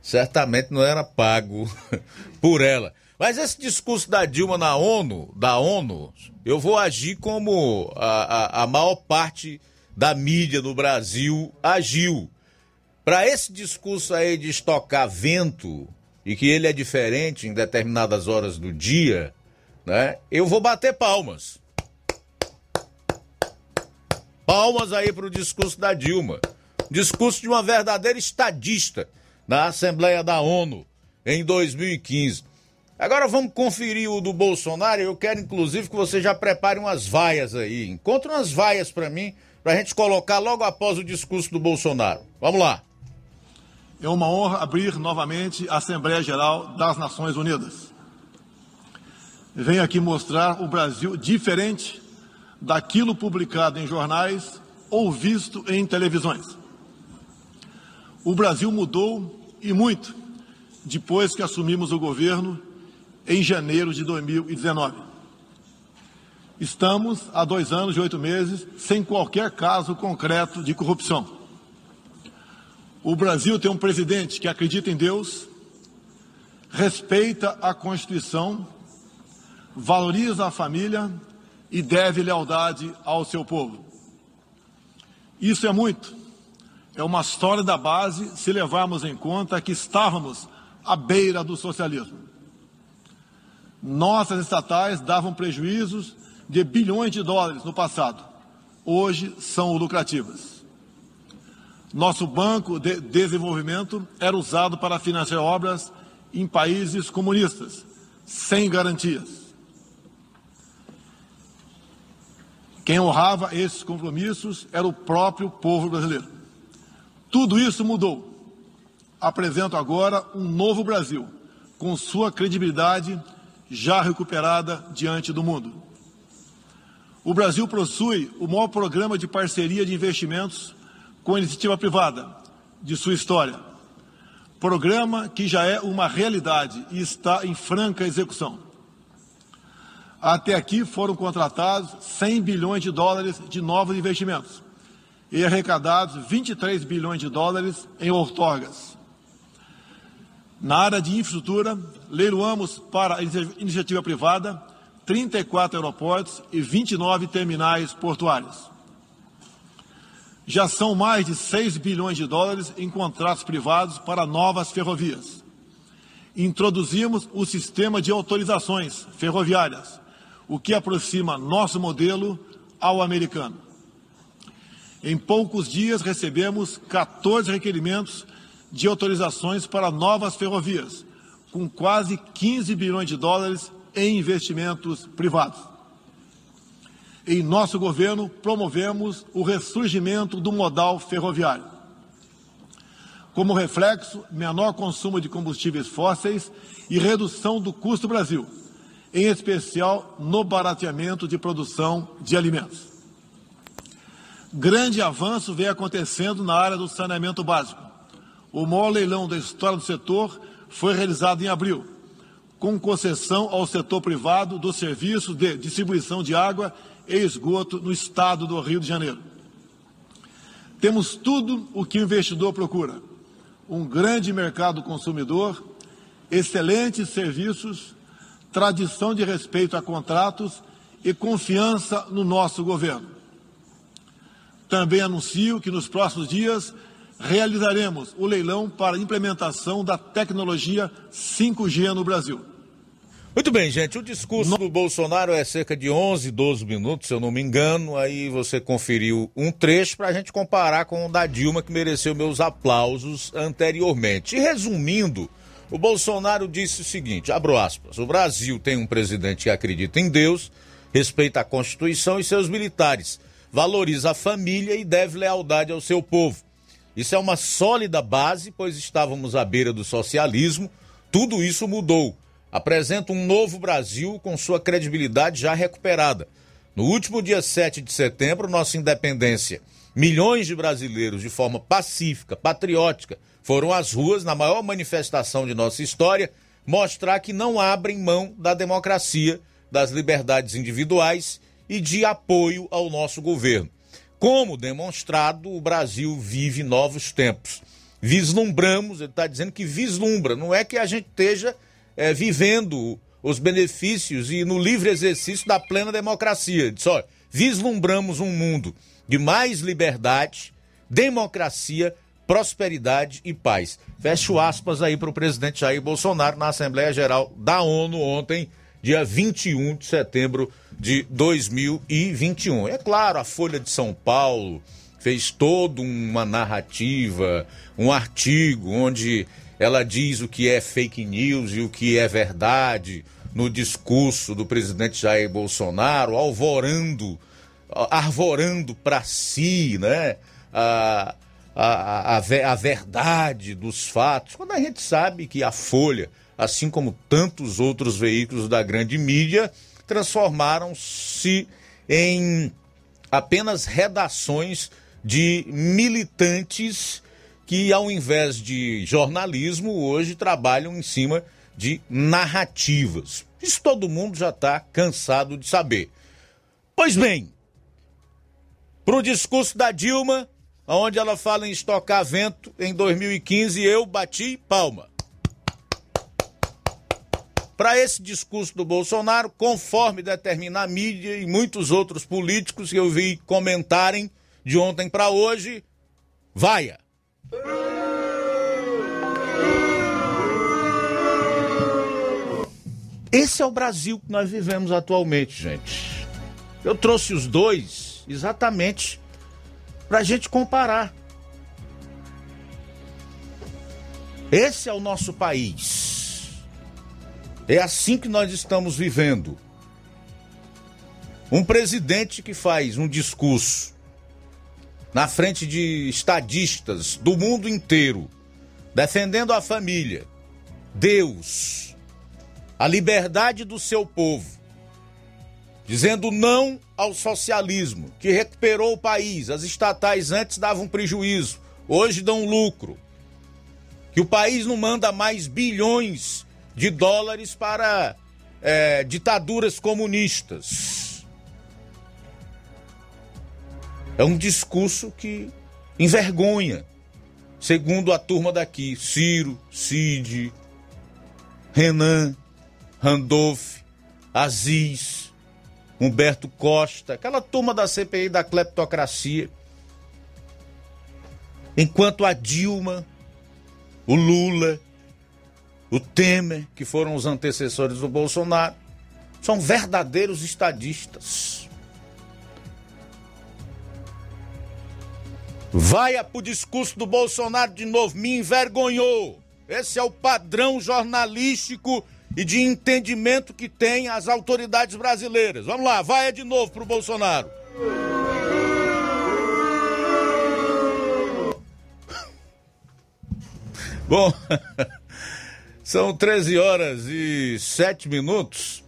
Speaker 1: Certamente não era pago por ela. Mas esse discurso da Dilma na ONU, da ONU, eu vou agir como a, a, a maior parte da mídia no Brasil agiu. Para esse discurso aí de estocar vento e que ele é diferente em determinadas horas do dia, né? Eu vou bater palmas. Palmas aí para o discurso da Dilma. Discurso de uma verdadeira estadista na Assembleia da ONU em 2015. Agora vamos conferir o do Bolsonaro. Eu quero, inclusive, que você já prepare umas vaias aí. Encontre umas vaias para mim, para a gente colocar logo após o discurso do Bolsonaro. Vamos lá.
Speaker 20: É uma honra abrir novamente a Assembleia Geral das Nações Unidas. Venho aqui mostrar o Brasil diferente daquilo publicado em jornais ou visto em televisões. O Brasil mudou e muito depois que assumimos o governo em janeiro de 2019. Estamos há dois anos e oito meses sem qualquer caso concreto de corrupção. O Brasil tem um presidente que acredita em Deus, respeita a Constituição, valoriza a família e deve lealdade ao seu povo. Isso é muito. É uma história da base se levarmos em conta que estávamos à beira do socialismo. Nossas estatais davam prejuízos de bilhões de dólares no passado. Hoje são lucrativas. Nosso banco de desenvolvimento era usado para financiar obras em países comunistas, sem garantias. Quem honrava esses compromissos era o próprio povo brasileiro. Tudo isso mudou. Apresento agora um novo Brasil, com sua credibilidade já recuperada diante do mundo. O Brasil possui o maior programa de parceria de investimentos com a iniciativa privada de sua história. Programa que já é uma realidade e está em franca execução. Até aqui foram contratados 100 bilhões de dólares de novos investimentos e arrecadados 23 bilhões de dólares em outorgas. Na área de infraestrutura, leiloamos para a iniciativa privada 34 aeroportos e 29 terminais portuários. Já são mais de 6 bilhões de dólares em contratos privados para novas ferrovias. Introduzimos o sistema de autorizações ferroviárias, o que aproxima nosso modelo ao americano. Em poucos dias recebemos 14 requerimentos de autorizações para novas ferrovias, com quase 15 bilhões de dólares em investimentos privados. Em nosso governo, promovemos o ressurgimento do modal ferroviário. Como reflexo, menor consumo de combustíveis fósseis e redução do custo Brasil, em especial no barateamento de produção de alimentos. Grande avanço vem acontecendo na área do saneamento básico o maior leilão da história do setor foi realizado em abril, com concessão ao setor privado do serviço de distribuição de água e esgoto no estado do Rio de Janeiro. Temos tudo o que o investidor procura: um grande mercado consumidor, excelentes serviços, tradição de respeito a contratos e confiança no nosso governo. Também anuncio que nos próximos dias realizaremos o leilão para implementação da tecnologia 5G no Brasil.
Speaker 1: Muito bem, gente. O discurso do Bolsonaro é cerca de 11, 12 minutos, se eu não me engano. Aí você conferiu um trecho para a gente comparar com o da Dilma, que mereceu meus aplausos anteriormente. E resumindo, o Bolsonaro disse o seguinte: abro aspas. O Brasil tem um presidente que acredita em Deus, respeita a Constituição e seus militares, valoriza a família e deve lealdade ao seu povo. Isso é uma sólida base, pois estávamos à beira do socialismo. Tudo isso mudou apresenta um novo Brasil com sua credibilidade já recuperada. No último dia 7 de setembro, nossa independência, milhões de brasileiros, de forma pacífica, patriótica, foram às ruas na maior manifestação de nossa história mostrar que não abrem mão da democracia, das liberdades individuais e de apoio ao nosso governo. Como demonstrado, o Brasil vive novos tempos. Vislumbramos, ele está dizendo que vislumbra, não é que a gente esteja é, vivendo os benefícios e no livre exercício da plena democracia. Diz, olha, vislumbramos um mundo de mais liberdade, democracia, prosperidade e paz. Fecho aspas aí para o presidente Jair Bolsonaro na Assembleia Geral da ONU ontem, dia 21 de setembro de 2021. É claro, a Folha de São Paulo fez toda uma narrativa, um artigo onde ela diz o que é fake news e o que é verdade no discurso do presidente Jair Bolsonaro, alvorando, arvorando para si, né? A, a, a, a verdade dos fatos, quando a gente sabe que a Folha, assim como tantos outros veículos da grande mídia, transformaram-se em apenas redações de militantes que, ao invés de jornalismo, hoje trabalham em cima de narrativas. Isso todo mundo já está cansado de saber. Pois bem, para o discurso da Dilma, onde ela fala em estocar vento em 2015, eu bati palma. Para esse discurso do Bolsonaro, conforme determina a mídia e muitos outros políticos que eu vi comentarem de ontem para hoje, vaia. Esse é o Brasil que nós vivemos atualmente, gente. Eu trouxe os dois exatamente para a gente comparar. Esse é o nosso país. É assim que nós estamos vivendo. Um presidente que faz um discurso na frente de estadistas do mundo inteiro, defendendo a família, Deus, a liberdade do seu povo, dizendo não ao socialismo, que recuperou o país. As estatais antes davam prejuízo, hoje dão lucro. Que o país não manda mais bilhões de dólares para é, ditaduras comunistas É um discurso que envergonha, segundo a turma daqui, Ciro, Cid, Renan, Randolph, Aziz, Humberto Costa, aquela turma da CPI da cleptocracia. Enquanto a Dilma, o Lula, o Temer, que foram os antecessores do Bolsonaro, são verdadeiros estadistas. Vai pro discurso do Bolsonaro de novo, me envergonhou. Esse é o padrão jornalístico e de entendimento que tem as autoridades brasileiras. Vamos lá, vai de novo pro Bolsonaro. Bom, são 13 horas e 7 minutos.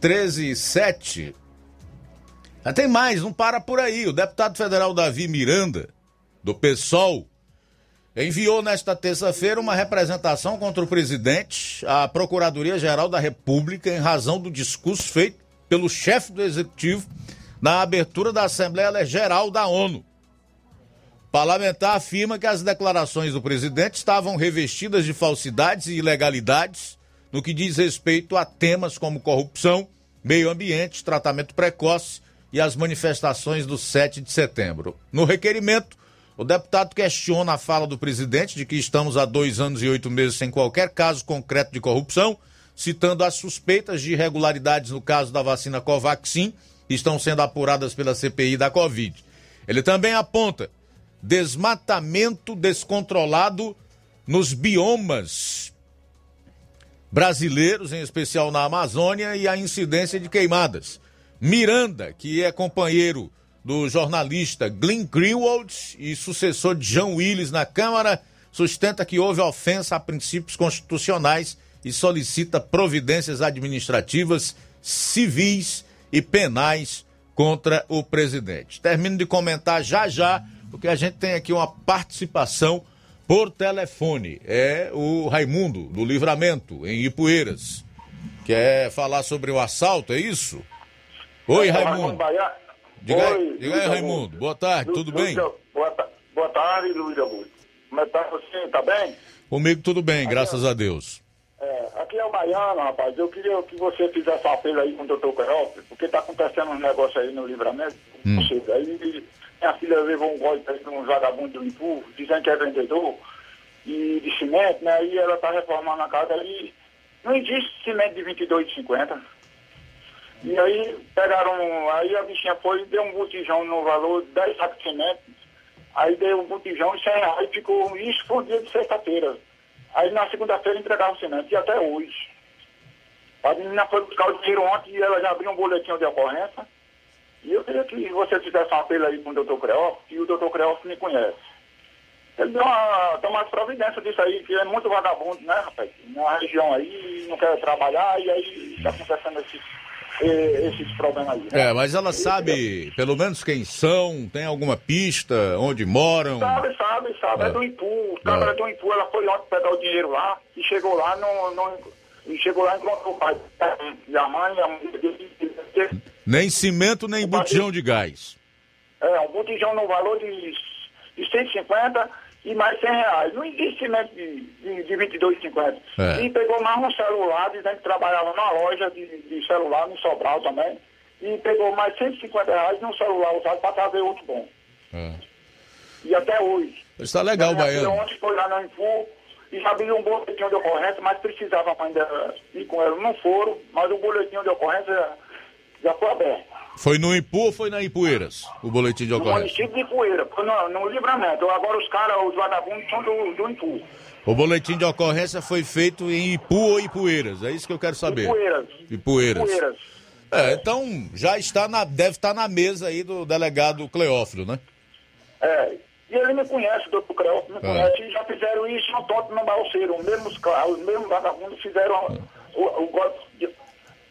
Speaker 1: 13 e 7. Já tem mais, não para por aí. O deputado federal Davi Miranda do PSOL, enviou nesta terça-feira uma representação contra o presidente à Procuradoria-Geral da República em razão do discurso feito pelo chefe do executivo na abertura da Assembleia Geral da ONU. Parlamentar afirma que as declarações do presidente estavam revestidas de falsidades e ilegalidades no que diz respeito a temas como corrupção, meio ambiente, tratamento precoce e as manifestações do 7 de setembro. No requerimento, O deputado questiona a fala do presidente de que estamos há dois anos e oito meses sem qualquer caso concreto de corrupção, citando as suspeitas de irregularidades no caso da vacina Covaxin, que estão sendo apuradas pela CPI da Covid. Ele também aponta desmatamento descontrolado nos biomas brasileiros, em especial na Amazônia, e a incidência de queimadas. Miranda, que é companheiro do jornalista Glenn Greenwald e sucessor de João Willis na Câmara, sustenta que houve ofensa a princípios constitucionais e solicita providências administrativas, civis e penais contra o presidente. Termino de comentar já já, porque a gente tem aqui uma participação por telefone. É o Raimundo, do Livramento, em Ipueiras. Quer falar sobre o assalto, é isso? Oi, Raimundo. Diga,
Speaker 21: Oi,
Speaker 1: diga aí, Raimundo. Boa tarde,
Speaker 21: Lu-
Speaker 1: tudo bem?
Speaker 21: Boa, boa tarde, Luiz Augusto. Como é que tá você? Tá bem?
Speaker 1: Comigo tudo bem, graças a Deus.
Speaker 21: É, aqui é o Baiano, rapaz. Eu queria que você fizesse um apelo aí com o doutor Queiroz, porque tá acontecendo uns negócios aí no livramento.
Speaker 1: Hum.
Speaker 21: Aí minha filha levou um gole aí de um vagabundo do Impu, dizendo que é vendedor e de cimento, né? Aí ela tá reformando a casa aí. Não existe cimento de 22,50. E aí pegaram, aí a bichinha foi e deu um botijão no valor de 10 sacos de cimento. Aí deu um botijão de 100 reais, ficou, isso foi dia de sexta-feira. Aí na segunda-feira entregava o cimento, e até hoje. A menina foi buscar o dinheiro ontem e ela já abriu um boletim de ocorrência. E eu queria que você fizesse um apelo aí com o doutor Creófilo, que o doutor Creófilo me conhece. Ele deu uma, tomar providência disso aí, que é muito vagabundo, né, rapaz? Na região aí, não quer trabalhar, e aí está acontecendo esses, esses problemas aí. né?
Speaker 1: É, mas ela sabe pelo menos quem são, tem alguma pista, onde moram.
Speaker 21: Sabe, sabe, sabe. É,
Speaker 1: É.
Speaker 21: do Impu. O câmara do Impu, ela foi ontem pegar o dinheiro lá e chegou lá, não, não, e chegou lá e encontrou o pai e a mãe, a mãe dele.
Speaker 1: Nem cimento, nem botijão de gás.
Speaker 21: É, um botijão no valor de, de 150 e mais 100 reais. Não existe cimento de, de, de 22,50.
Speaker 1: É.
Speaker 21: E pegou mais um celular, dizendo que trabalhava numa loja de, de celular, no Sobral também. E pegou mais 150 reais num celular usado para trazer outro bom.
Speaker 1: É.
Speaker 21: E até hoje.
Speaker 1: Está legal, Baiano.
Speaker 21: Ontem foi lá no Infu e abriu um boletim de ocorrência, mas precisava a mãe dela ir com ela. Não foram, mas o boletim de ocorrência já foi aberto.
Speaker 1: Foi no Ipu ou foi na Ipueiras? O boletim de
Speaker 21: No
Speaker 1: ocorrência.
Speaker 21: município de foi no, no livramento. Agora os caras, os vagabundos, são do, do Infu.
Speaker 1: O boletim de ocorrência foi feito em Ipu ou Ipueiras? É isso que eu quero saber.
Speaker 21: Ipueiras.
Speaker 1: Ipueiras.
Speaker 21: Ipueiras.
Speaker 1: É, então já está na, deve estar na mesa aí do delegado Cleófilo, né?
Speaker 21: É. E ele me conhece, o doutor Creol, me
Speaker 1: É.
Speaker 21: conhece, e já fizeram isso no Tonto no Balseiro. Os mesmos, os mesmos vagabundos fizeram o, o golpe de-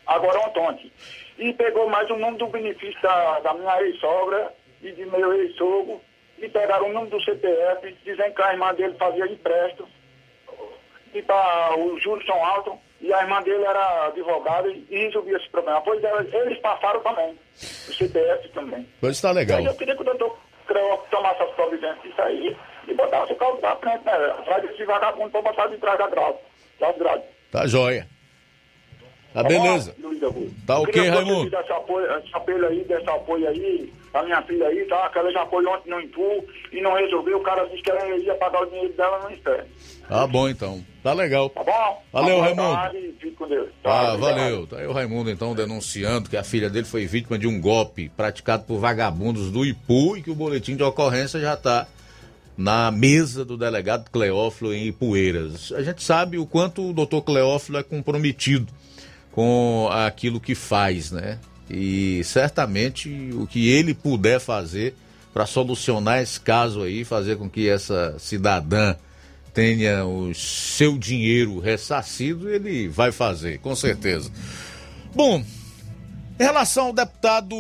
Speaker 21: agora ontem. E pegou mais o nome do benefício da, da minha ex-sogra e de meu ex-sogro. E pegaram o nome do CPF, dizendo que a irmã dele fazia empréstimo. E pra, os juros são altos. E a irmã dele era advogada e, resolvia esse problema. Pois é, eles passaram também. O CPF também.
Speaker 1: Pois está legal.
Speaker 21: Aí eu queria que o doutor Creu tomasse as providências disso aí e botasse o carro pra frente, né? Atrás desse vagabundo pra botar de trás da grade. Das grades.
Speaker 1: Tá joia. Tá beleza.
Speaker 21: Augusto?
Speaker 1: Tá ok, Raimundo?
Speaker 21: desse apoio, esse apelo aí, desse apoio aí, pra minha filha aí, tá? Que ela já apoiou ontem no Impu e não resolveu. O cara disse que ela ia pagar o dinheiro dela no instante.
Speaker 1: Tá bom então. Tá legal.
Speaker 21: Tá bom?
Speaker 1: Valeu,
Speaker 21: Boa
Speaker 1: Raimundo.
Speaker 21: tarde, Fique com Deus.
Speaker 1: Ah,
Speaker 21: obrigado.
Speaker 1: valeu. Tá aí o Raimundo, então, denunciando que a filha dele foi vítima de um golpe praticado por vagabundos do Ipu e que o boletim de ocorrência já está na mesa do delegado Cleófilo em Ipueiras. A gente sabe o quanto o doutor Cleófilo é comprometido com aquilo que faz, né? E certamente o que ele puder fazer para solucionar esse caso aí, fazer com que essa cidadã tenha o seu dinheiro ressarcido, ele vai fazer, com certeza. Bom, em relação ao deputado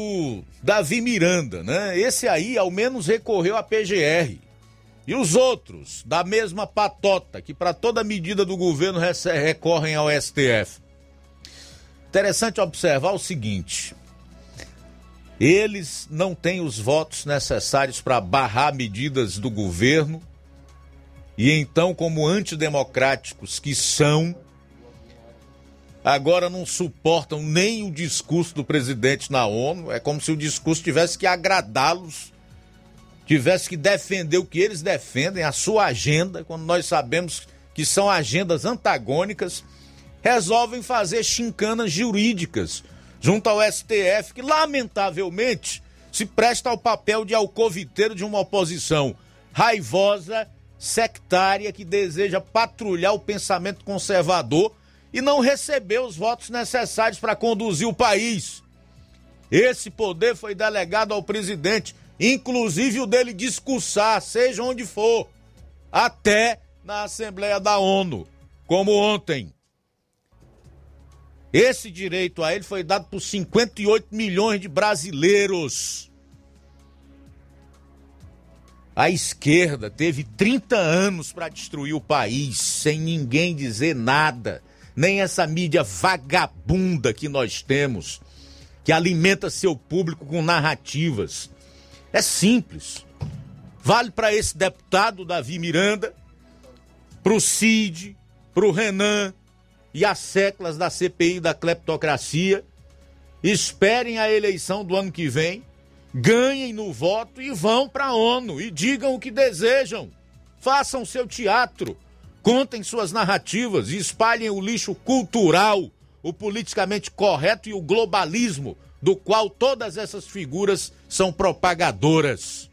Speaker 1: Davi Miranda, né? Esse aí ao menos recorreu à PGR. E os outros, da mesma patota, que para toda medida do governo recorrem ao STF. Interessante observar o seguinte: eles não têm os votos necessários para barrar medidas do governo, e então, como antidemocráticos que são, agora não suportam nem o discurso do presidente na ONU. É como se o discurso tivesse que agradá-los, tivesse que defender o que eles defendem, a sua agenda, quando nós sabemos que são agendas antagônicas, resolvem fazer chincanas jurídicas junto ao STF, que lamentavelmente se presta ao papel de alcoviteiro de uma oposição raivosa, sectária, que deseja patrulhar o pensamento conservador e não recebeu os votos necessários para conduzir o país. Esse poder foi delegado ao presidente, inclusive o dele discursar, seja onde for, até na Assembleia da ONU, como ontem. Esse direito a ele foi dado por 58 milhões de brasileiros. A esquerda teve 30 anos para destruir o país sem ninguém dizer nada, nem essa mídia vagabunda que nós temos, que alimenta seu público com narrativas. É simples. Vale para esse deputado Davi Miranda, para o Cid, para o Renan e as seclas da CPI da cleptocracia. Esperem a eleição do ano que vem, ganhem no voto e vão para a ONU e digam o que desejam. Façam seu teatro Contem suas narrativas e espalhem o lixo cultural, o politicamente correto e o globalismo, do qual todas essas figuras são propagadoras.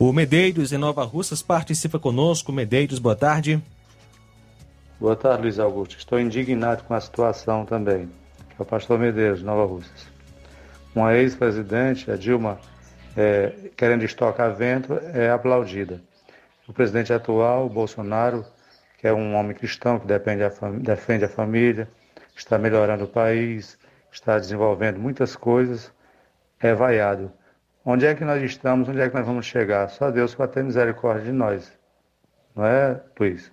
Speaker 2: O Medeiros em Nova Russas participa conosco. Medeiros, boa tarde.
Speaker 22: Boa tarde, Luiz Augusto. Estou indignado com a situação também. É o pastor Medeiros, Nova Russas. Uma ex-presidente, a Dilma é, querendo estocar vento, é aplaudida. O presidente atual, o Bolsonaro, que é um homem cristão que a, defende a família, está melhorando o país, está desenvolvendo muitas coisas, é vaiado. Onde é que nós estamos? Onde é que nós vamos chegar? Só Deus para ter misericórdia de nós. Não é, Luiz?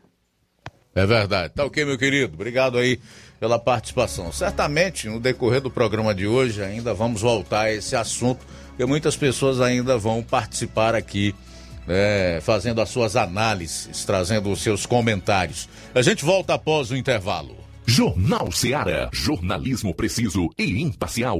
Speaker 1: É verdade. Tá ok, meu querido. Obrigado aí pela participação. Certamente, no decorrer do programa de hoje, ainda vamos voltar a esse assunto porque muitas pessoas ainda vão participar aqui, é, fazendo as suas análises, trazendo os seus comentários. A gente volta após o intervalo.
Speaker 8: Jornal Seara. Jornalismo preciso e imparcial.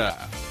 Speaker 23: Não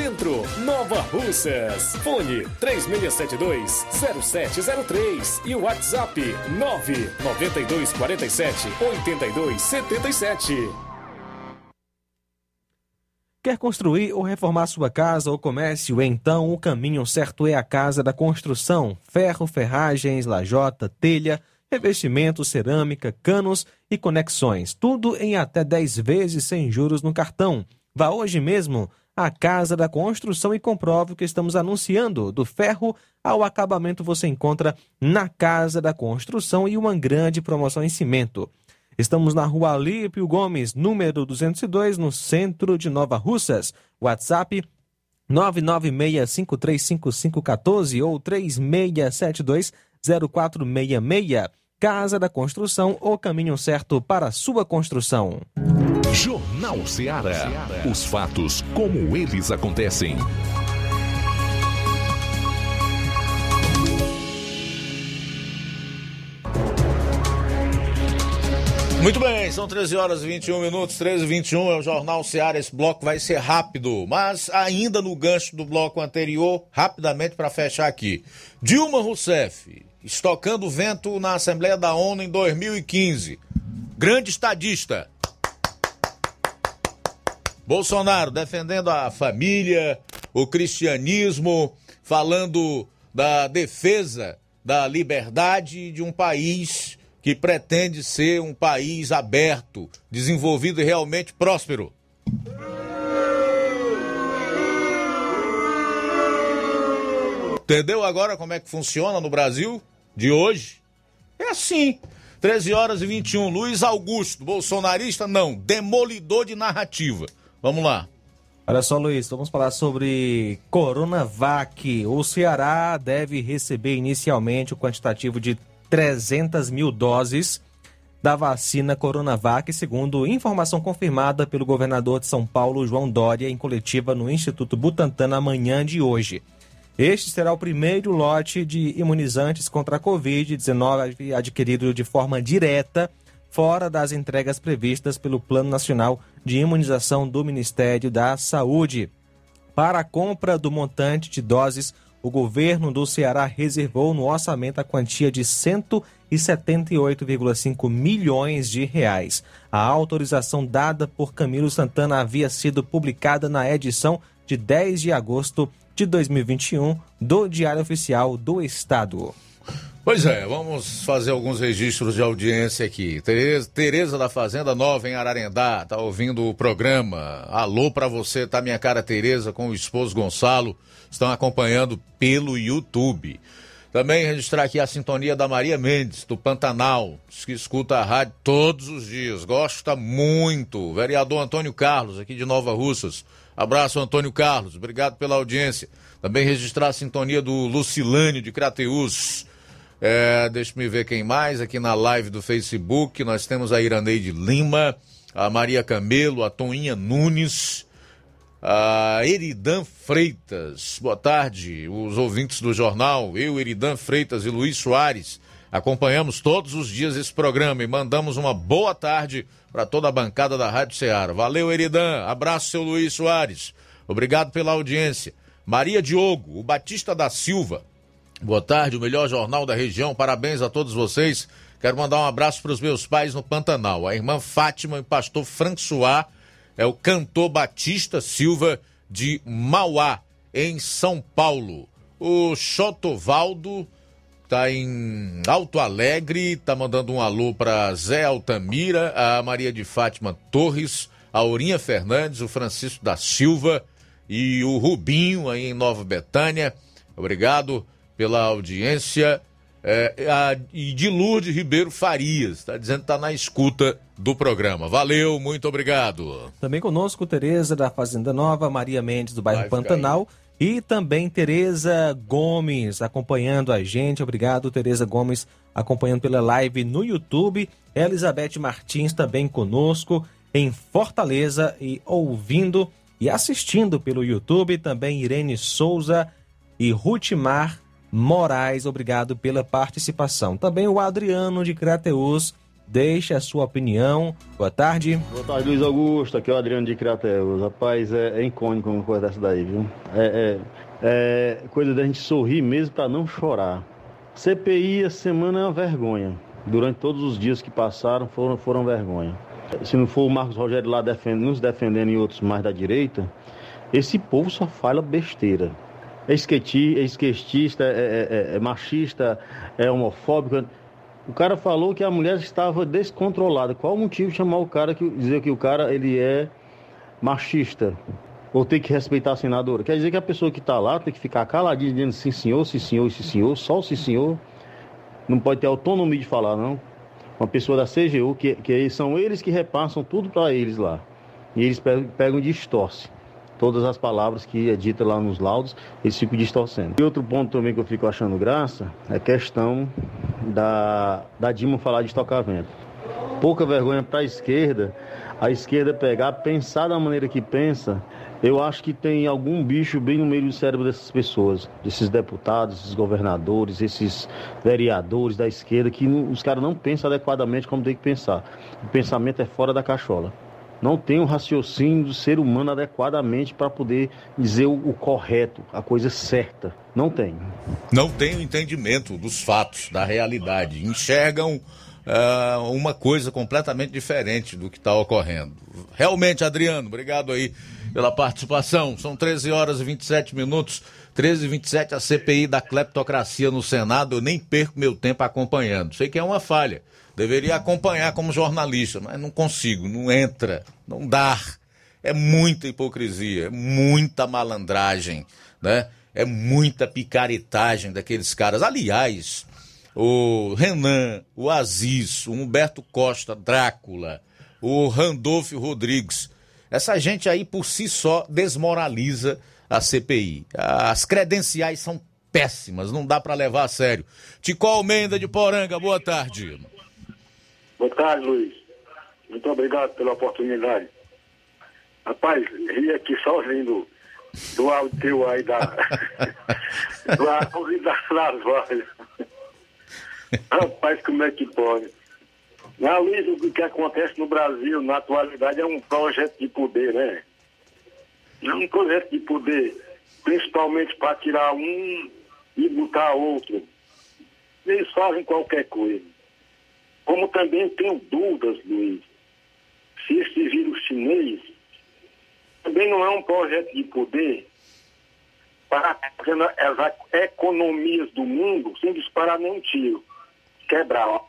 Speaker 24: Centro, Nova Russas. Fone 3672-0703 e o WhatsApp 99247-8277.
Speaker 2: Quer construir ou reformar sua casa ou comércio? Então o caminho certo é a Casa da Construção. Ferro, ferragens, lajota, telha, revestimento, cerâmica, canos e conexões. Tudo em até 10 vezes sem juros no cartão. Vá hoje mesmo a Casa da Construção e comprove o que estamos anunciando. Do ferro ao acabamento você encontra na Casa da Construção e uma grande promoção em cimento. Estamos na rua Alípio Gomes, número 202, no centro de Nova Russas. WhatsApp 996535514 ou 36720466. Casa da Construção, o caminho certo para a sua construção.
Speaker 8: Jornal Ceará. Os fatos como eles acontecem.
Speaker 1: Muito bem, são 13 horas e 21 minutos, 13 e 21 é o Jornal Ceará. Esse bloco vai ser rápido, mas ainda no gancho do bloco anterior, rapidamente para fechar aqui. Dilma Rousseff, estocando vento na Assembleia da ONU em 2015. Grande estadista. Bolsonaro defendendo a família, o cristianismo, falando da defesa da liberdade de um país que pretende ser um país aberto, desenvolvido e realmente próspero. Entendeu agora como é que funciona no Brasil de hoje? É assim. 13 horas e 21. Luiz Augusto, bolsonarista? Não, demolidor de narrativa. Vamos lá.
Speaker 2: Olha só, Luiz, vamos falar sobre Coronavac. O Ceará deve receber inicialmente o quantitativo de 300 mil doses da vacina Coronavac, segundo informação confirmada pelo governador de São Paulo, João Dória, em coletiva no Instituto Butantan na manhã de hoje. Este será o primeiro lote de imunizantes contra a Covid-19 adquirido de forma direta, fora das entregas previstas pelo Plano Nacional de Imunização do Ministério da Saúde. Para a compra do montante de doses, o governo do Ceará reservou no orçamento a quantia de 178,5 milhões de reais. A autorização dada por Camilo Santana havia sido publicada na edição de 10 de agosto de 2021 do Diário Oficial do Estado.
Speaker 1: Pois é, vamos fazer alguns registros de audiência aqui. Tereza, da Fazenda Nova em Ararendá, tá ouvindo o programa. Alô para você, tá minha cara Tereza com o esposo Gonçalo, estão acompanhando pelo YouTube. Também registrar aqui a sintonia da Maria Mendes, do Pantanal, que escuta a rádio todos os dias, gosta muito. Vereador Antônio Carlos, aqui de Nova Russas. Abraço, Antônio Carlos, obrigado pela audiência. Também registrar a sintonia do Lucilânio de Crateus. É, deixa me ver quem mais aqui na live do Facebook. Nós temos a Iraneide Lima, a Maria Camelo, a Toninha Nunes, a Eridan Freitas. Boa tarde, os ouvintes do jornal. Eu, Eridan Freitas e Luiz Soares acompanhamos todos os dias esse programa e mandamos uma boa tarde para toda a bancada da Rádio Ceará. Valeu, Eridan. Abraço, seu Luiz Soares. Obrigado pela audiência. Maria Diogo, o Batista da Silva. Boa tarde, o melhor jornal da região. Parabéns a todos vocês. Quero mandar um abraço para os meus pais no Pantanal. A irmã Fátima e o pastor François é o cantor Batista Silva de Mauá, em São Paulo. O Chotovaldo tá em Alto Alegre, tá mandando um alô para Zé Altamira, a Maria de Fátima Torres, a Aurinha Fernandes, o Francisco da Silva e o Rubinho aí em Nova Betânia. Obrigado pela audiência. É, a, e de Lourdes Ribeiro Farias, está dizendo que está na escuta do programa. Valeu, muito obrigado.
Speaker 2: Também conosco, Tereza da Fazenda Nova, Maria Mendes do bairro Vai Pantanal e também Tereza Gomes acompanhando a gente. Obrigado, Tereza Gomes, acompanhando pela live no YouTube. Elizabeth Martins também conosco em Fortaleza e ouvindo e assistindo pelo YouTube. Também Irene Souza e Rutimar Moraes, obrigado pela participação. Também o Adriano de Crateus deixa a sua opinião. Boa tarde.
Speaker 25: Boa tarde, Luiz Augusto. Aqui é o Adriano de Crateus. Rapaz, é, é icônico uma coisa dessa daí, viu? É, é, é coisa da gente sorrir mesmo para não chorar. CPI, a semana é uma vergonha. Durante todos os dias que passaram, foram, foram vergonha. Se não for o Marcos Rogério lá defend, nos defendendo e outros mais da direita, esse povo só fala besteira é, esqueti, é esquetista, é, é, é, é machista, é homofóbico. O cara falou que a mulher estava descontrolada. Qual o motivo de chamar o cara que dizer que o cara ele é machista? Ou tem que respeitar a senadora? Quer dizer que a pessoa que está lá tem que ficar caladinha dizendo sim senhor, sim senhor, sim senhor, só sim senhor. Não pode ter autonomia de falar, não. Uma pessoa da CGU, que, que são eles que repassam tudo para eles lá. E eles pegam e distorcem todas as palavras que é dita lá nos laudos, eles ficam distorcendo. E outro ponto também que eu fico achando graça é a questão da, da Dilma falar de estocamento. Pouca vergonha para a esquerda, a esquerda pegar, pensar da maneira que pensa. Eu acho que tem algum bicho bem no meio do cérebro dessas pessoas, desses deputados, esses governadores, esses vereadores da esquerda, que os caras não pensam adequadamente como tem que pensar. O pensamento é fora da cachola não tem um raciocínio do ser humano adequadamente para poder dizer o, o, correto, a coisa certa. Não tem.
Speaker 1: Não tem o entendimento dos fatos, da realidade. Enxergam é, uma coisa completamente diferente do que está ocorrendo. Realmente, Adriano, obrigado aí pela participação. São 13 horas e 27 minutos. 13 e 27, a CPI da cleptocracia no Senado. Eu nem perco meu tempo acompanhando. Sei que é uma falha. Deveria acompanhar como jornalista, mas não consigo, não entra, não dá. É muita hipocrisia, é muita malandragem, né? É muita picaretagem daqueles caras. Aliás, o Renan, o Aziz, o Humberto Costa, Drácula, o Randolfo Rodrigues, essa gente aí por si só desmoraliza a CPI. As credenciais são péssimas, não dá para levar a sério. Tico Almeida de Poranga, boa tarde.
Speaker 12: Boa tarde, Luiz. Muito obrigado pela oportunidade. Rapaz, ri aqui só rindo do áudio teu aí da. do áudio das vozes. Rapaz, como é que pode? Na Luiz, o que acontece no Brasil, na atualidade, é um projeto de poder, né? Um projeto de poder, principalmente para tirar um e botar outro. Eles fazem qualquer coisa. Como também tenho dúvidas, Luiz, se esse vírus chinês também não é um projeto de poder para as economias do mundo sem disparar nenhum tiro, quebrar.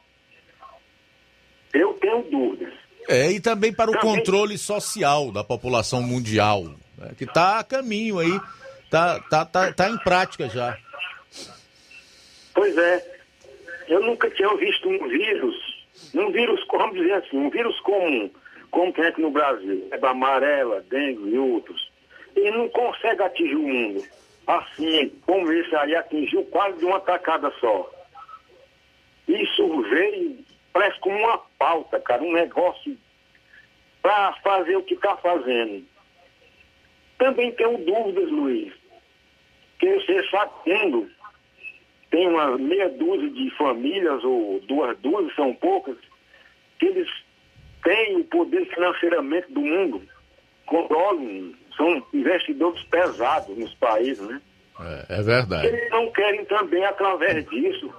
Speaker 12: Eu tenho dúvidas.
Speaker 1: É, e também para o também... controle social da população mundial, né, que está a caminho aí, está tá, tá, tá em prática já.
Speaker 12: Pois é. Eu nunca tinha visto um vírus, um vírus, vamos dizer assim, um vírus comum como tem aqui no Brasil, é amarela, dengue e outros, e não consegue atingir o mundo. Assim, como esse aí atingiu quase de uma tacada só. Isso veio, parece como uma pauta, cara, um negócio para fazer o que está fazendo. Também tenho dúvidas, Luiz, que você sabendo, tem uma meia dúzia de famílias, ou duas dúzias, são poucas, que eles têm o poder financeiramente do mundo, controlam, são investidores pesados nos países, né?
Speaker 1: É, é verdade.
Speaker 12: Eles não querem também, através disso,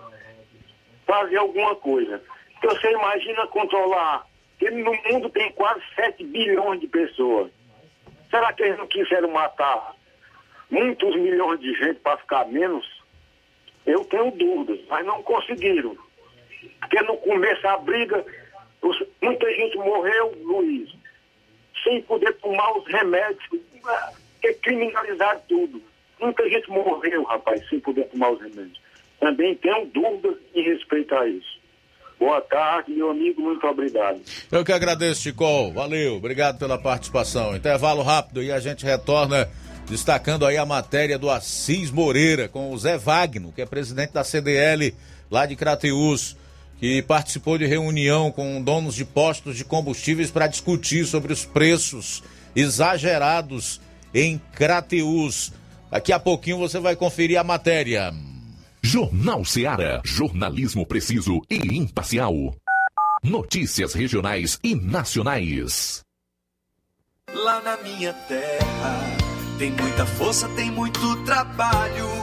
Speaker 12: fazer alguma coisa. Então você imagina controlar, que no mundo tem quase 7 bilhões de pessoas. Será que eles não quiseram matar muitos milhões de gente para ficar menos? Eu tenho dúvidas, mas não conseguiram. Porque no começo a briga Muita gente morreu, Luiz, sem poder tomar os remédios, que criminalizaram tudo. Muita gente morreu, rapaz, sem poder tomar os remédios. Também tenho dúvidas em respeito a isso. Boa tarde, meu amigo, muito obrigado.
Speaker 1: Eu que agradeço, Chico. Valeu, obrigado pela participação. Intervalo rápido e a gente retorna destacando aí a matéria do Assis Moreira com o Zé Wagner, que é presidente da CDL lá de Crateús que participou de reunião com donos de postos de combustíveis para discutir sobre os preços exagerados em Crateus. Daqui a pouquinho você vai conferir a matéria.
Speaker 8: Jornal Seara. Jornalismo preciso e imparcial. Notícias regionais e nacionais.
Speaker 7: Lá na minha terra tem muita força, tem muito trabalho.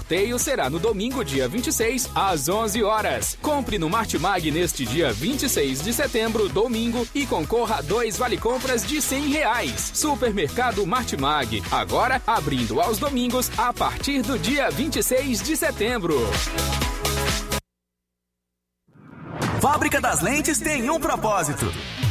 Speaker 6: sorteio será no domingo, dia 26, às 11 horas. Compre no Martimag neste dia 26 de setembro, domingo, e concorra a dois vale compras de 100 reais. Supermercado Martimag, agora abrindo aos domingos a partir do dia 26 de setembro.
Speaker 10: Fábrica das Lentes tem um propósito.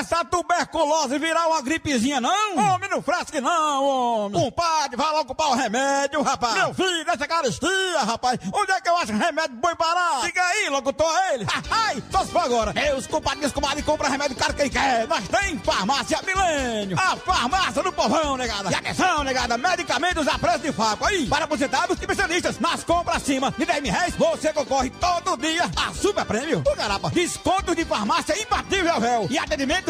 Speaker 11: dessa tuberculose virar uma gripezinha, não? Homem, não frasque não, homem. Compadre, vai logo comprar o remédio, rapaz. Meu filho, essa caristia, rapaz. Onde é que eu acho remédio bom parar? Diga aí, locutor, ele. Ai, só se for agora. Meus compadres, comadre, compra remédio caro quem quer. Nós tem farmácia Milênio. A farmácia do povão, negada. E atenção, negada, medicamentos a preço de faco. Aí, para aposentados e especialistas. Nas compras acima de 10 mil reais, você concorre todo dia a super prêmio. O garapa, desconto de farmácia imbatível, véu. E atendimento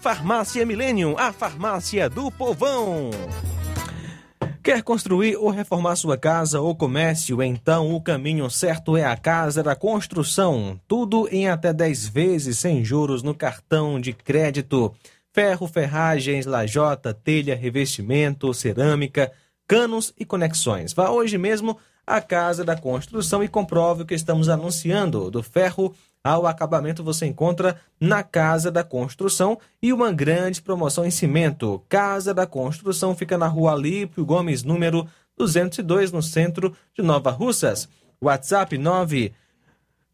Speaker 2: Farmácia Millennium, a farmácia do povão. Quer construir ou reformar sua casa ou comércio? Então o caminho certo é a Casa da Construção. Tudo em até 10 vezes sem juros no cartão de crédito. Ferro, ferragens, lajota, telha, revestimento, cerâmica, canos e conexões. Vá hoje mesmo à Casa da Construção e comprove o que estamos anunciando. Do ferro ao acabamento você encontra na Casa da Construção e uma grande promoção em cimento. Casa da Construção fica na rua Alípio Gomes, número 202, no centro de Nova Russas. WhatsApp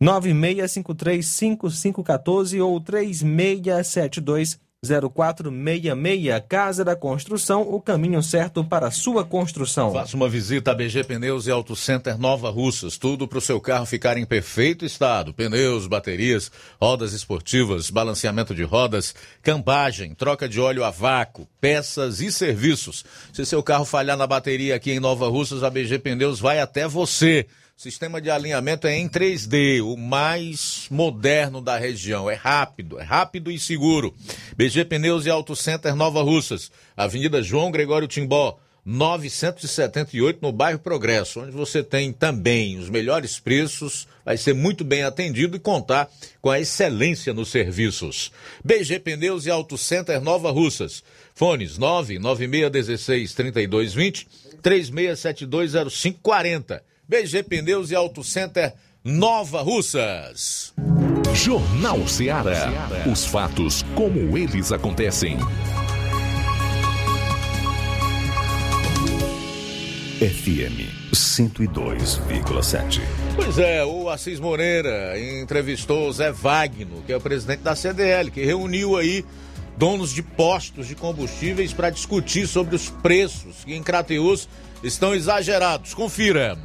Speaker 2: 96535514 ou 3672 0466 Casa da Construção, o caminho certo para sua construção.
Speaker 1: Faça uma visita a BG Pneus e Auto Center Nova Russas. Tudo para o seu carro ficar em perfeito estado: pneus, baterias, rodas esportivas, balanceamento de rodas, cambagem, troca de óleo a vácuo, peças e serviços. Se seu carro falhar na bateria aqui em Nova Russas, a BG Pneus vai até você. Sistema de alinhamento é em 3D, o mais moderno da região. É rápido, é rápido e seguro. BG Pneus e Auto Center Nova Russas, Avenida João Gregório Timbó, 978, no bairro Progresso, onde você tem também os melhores preços, vai ser muito bem atendido e contar com a excelência nos serviços. BG Pneus e Auto Center Nova Russas. Fones 99616 3220 36720540. BG Pneus e Auto Center Nova Russas.
Speaker 8: Jornal Ceará. Os fatos como eles acontecem. FM 102,7.
Speaker 1: Pois é, o Assis Moreira entrevistou o Zé Wagner, que é o presidente da CDL, que reuniu aí donos de postos de combustíveis para discutir sobre os preços que em Crateus estão exagerados. Confira.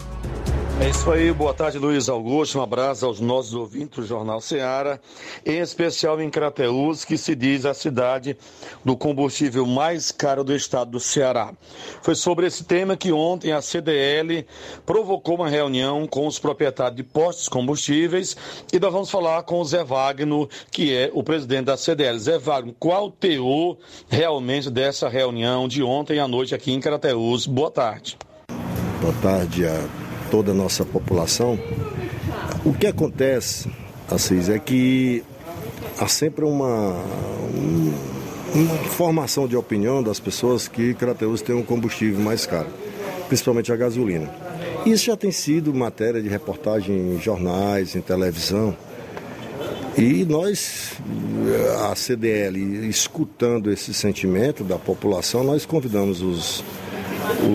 Speaker 26: É isso aí, boa tarde Luiz Augusto, um abraço aos nossos ouvintes do Jornal Seara, em especial em Crateús, que se diz a cidade do combustível mais caro do estado do Ceará. Foi sobre esse tema que ontem a CDL provocou uma reunião com os proprietários de postos combustíveis e nós vamos falar com o Zé Wagner, que é o presidente da CDL. Zé Wagner, qual o teor realmente dessa reunião de ontem à noite aqui em Crateús? Boa tarde.
Speaker 27: Boa tarde a toda a nossa população, o que acontece, Assis, é que há sempre uma, uma formação de opinião das pessoas que Crateus tem um combustível mais caro, principalmente a gasolina. Isso já tem sido matéria de reportagem em jornais, em televisão. E nós, a CDL, escutando esse sentimento da população, nós convidamos os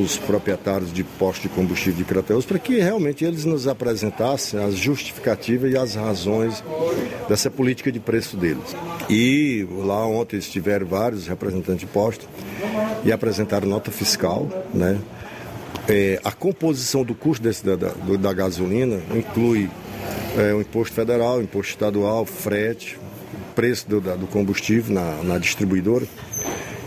Speaker 27: os proprietários de postos de combustível de Crateus para que realmente eles nos apresentassem as justificativas e as razões dessa política de preço deles. E lá ontem estiveram vários representantes de postos e apresentaram nota fiscal, né? É, a composição do custo desse, da, da, da gasolina inclui é, o imposto federal, imposto estadual, frete, preço do, da, do combustível na, na distribuidora.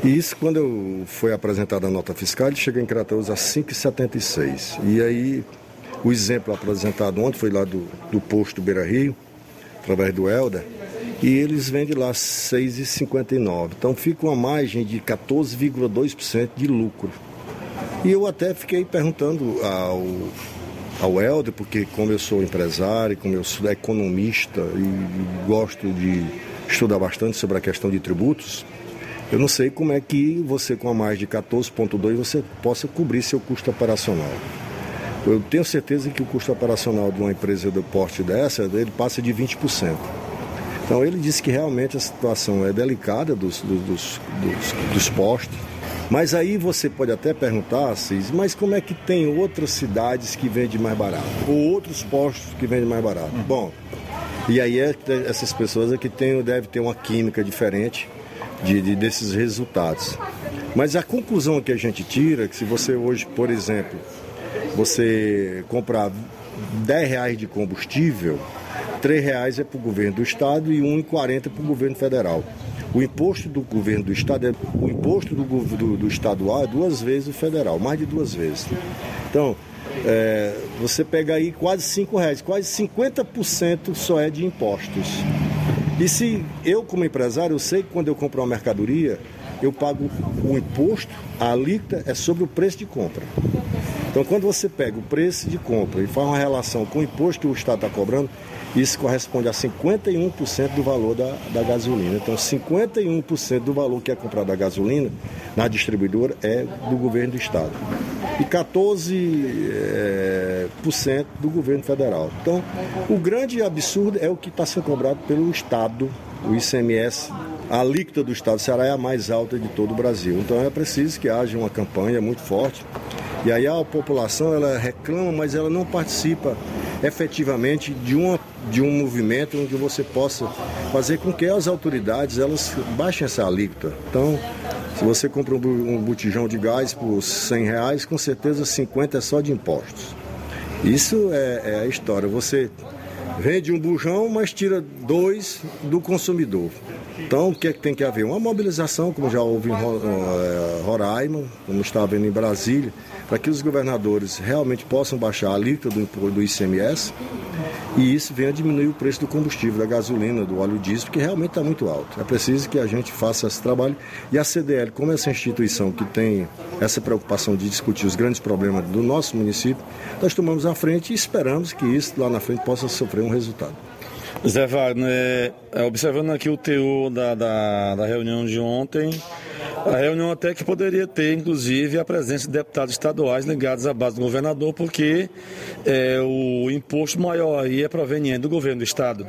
Speaker 27: E isso, quando eu foi apresentada a nota fiscal, ele chega em Crateus a 5,76. E aí, o exemplo apresentado ontem foi lá do, do posto Beira Rio, através do Helder, e eles vendem lá 6,59. Então fica uma margem de 14,2% de lucro. E eu até fiquei perguntando ao, ao Helder, porque como eu sou empresário, como eu sou economista e gosto de estudar bastante sobre a questão de tributos, eu não sei como é que você, com a mais de 14,2, você possa cobrir seu custo operacional. Eu tenho certeza que o custo operacional de uma empresa do porte dessa, ele passa de 20%. Então ele disse que realmente a situação é delicada dos, dos, dos, dos postos. Mas aí você pode até perguntar, Cis, mas como é que tem outras cidades que vendem mais barato? Ou outros postos que vendem mais barato? Hum. Bom, e aí é, essas pessoas é que tem, devem ter uma química diferente de, de, desses resultados. Mas a conclusão que a gente tira é que se você hoje, por exemplo, você comprar 10 reais de combustível, 3 reais é para o governo do estado e 1,40 para o governo federal. O imposto do governo do estado é o imposto do, do, do estadual é duas vezes o federal, mais de duas vezes. Então, é, você pega aí quase 5 reais, quase 50% só é de impostos. E se eu, como empresário, eu sei que quando eu compro uma mercadoria, eu pago o imposto, a alíquota é sobre o preço de compra. Então, quando você pega o preço de compra e faz uma relação com o imposto que o Estado está cobrando, isso corresponde a 51% do valor da, da gasolina. Então, 51% do valor que é comprado da gasolina na distribuidora é do governo do Estado. E 14% é, por cento do governo federal. Então, o grande absurdo é o que está sendo cobrado pelo Estado, o ICMS. A alíquota do Estado do Ceará é a mais alta de todo o Brasil. Então, é preciso que haja uma campanha muito forte. E aí a população ela reclama, mas ela não participa efetivamente de, uma, de um movimento onde você possa fazer com que as autoridades elas baixem essa alíquota. Então, se você compra um botijão de gás por 100 reais, com certeza 50 é só de impostos. Isso é, é a história. Você vende um bujão, mas tira dois do consumidor. Então, o que é que tem que haver? Uma mobilização, como já houve em eh, Roraima, como está havendo em Brasília, para que os governadores realmente possam baixar a alíquota do, ICMS e isso venha diminuir o preço do combustível, da gasolina, do óleo diesel, que realmente está muito alto. É preciso que a gente faça esse trabalho e a CDL, como essa instituição que tem essa preocupação de discutir os grandes problemas do nosso município, nós tomamos à frente e esperamos que isso lá na frente possa sofrer resultado.
Speaker 26: Zé Wagner, é, observando aqui o teor da, da, da reunião de ontem, a reunião até que poderia ter, inclusive, a presença de deputados estaduais ligados à base do governador, porque é, o imposto maior aí é proveniente do governo do estado.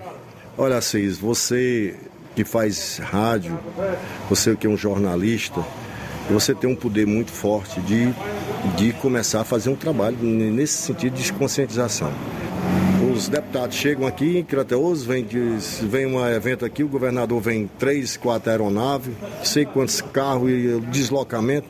Speaker 27: Olha, Assis, você que faz rádio, você que é um jornalista, você tem um poder muito forte de, de começar a fazer um trabalho nesse sentido de conscientização os deputados chegam aqui em Crateus, vem, vem um evento aqui, o governador vem três, quatro aeronaves, sei quantos carros e deslocamento.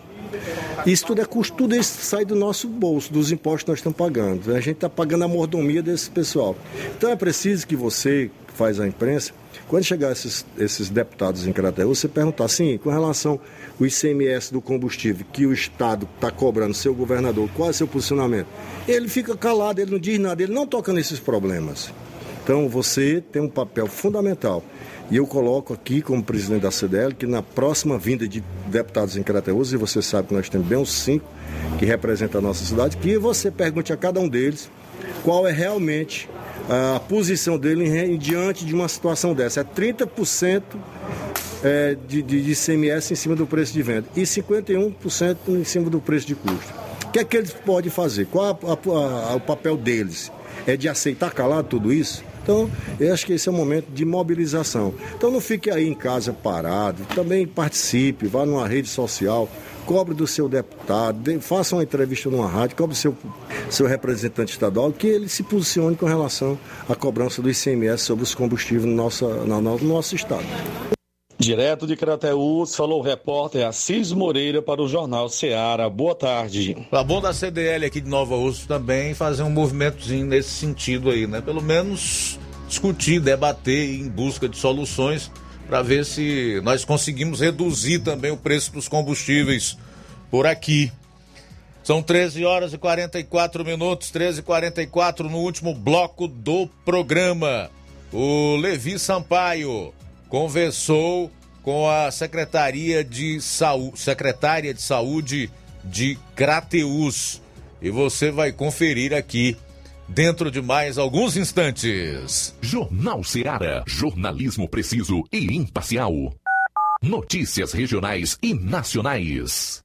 Speaker 27: Isso tudo é custo, tudo isso sai do nosso bolso, dos impostos que nós estamos pagando. A gente está pagando a mordomia desse pessoal. Então é preciso que você, que faz a imprensa, quando chegar esses, esses deputados em Crateus, você perguntar assim, com relação o ICMS do combustível que o Estado está cobrando, seu governador, qual é o seu posicionamento? Ele fica calado, ele não diz nada, ele não toca nesses problemas. Então você tem um papel fundamental. E eu coloco aqui, como presidente da CDL, que na próxima vinda de deputados em Crateus, e você sabe que nós temos bem uns cinco que representam a nossa cidade, que você pergunte a cada um deles qual é realmente a posição dele em, diante de uma situação dessa. É 30% é, de, de, de ICMS em cima do preço de venda e 51% em cima do preço de custo. O que é que eles podem fazer? Qual a, a, a, o papel deles? É de aceitar calado tudo isso? Então, eu acho que esse é o momento de mobilização. Então, não fique aí em casa parado, também participe, vá numa rede social, cobre do seu deputado, faça uma entrevista numa rádio, cobre do seu, seu representante estadual, que ele se posicione com relação à cobrança do ICMS sobre os combustíveis no nosso, no, no nosso estado.
Speaker 26: Direto de Crateús, falou o repórter Assis Moreira para o Jornal Ceará. Boa tarde.
Speaker 1: Tá bom da CDL aqui de Nova Urso também fazer um movimentozinho nesse sentido aí, né? Pelo menos discutir, debater em busca de soluções para ver se nós conseguimos reduzir também o preço dos combustíveis por aqui. São 13 horas e 44 minutos, 13 e 44 no último bloco do programa. O Levi Sampaio conversou com a Secretaria de Saúde, Secretária de Saúde de Crateus. E você vai conferir aqui dentro de mais alguns instantes.
Speaker 8: Jornal Ceará, jornalismo preciso e imparcial. Notícias regionais e nacionais.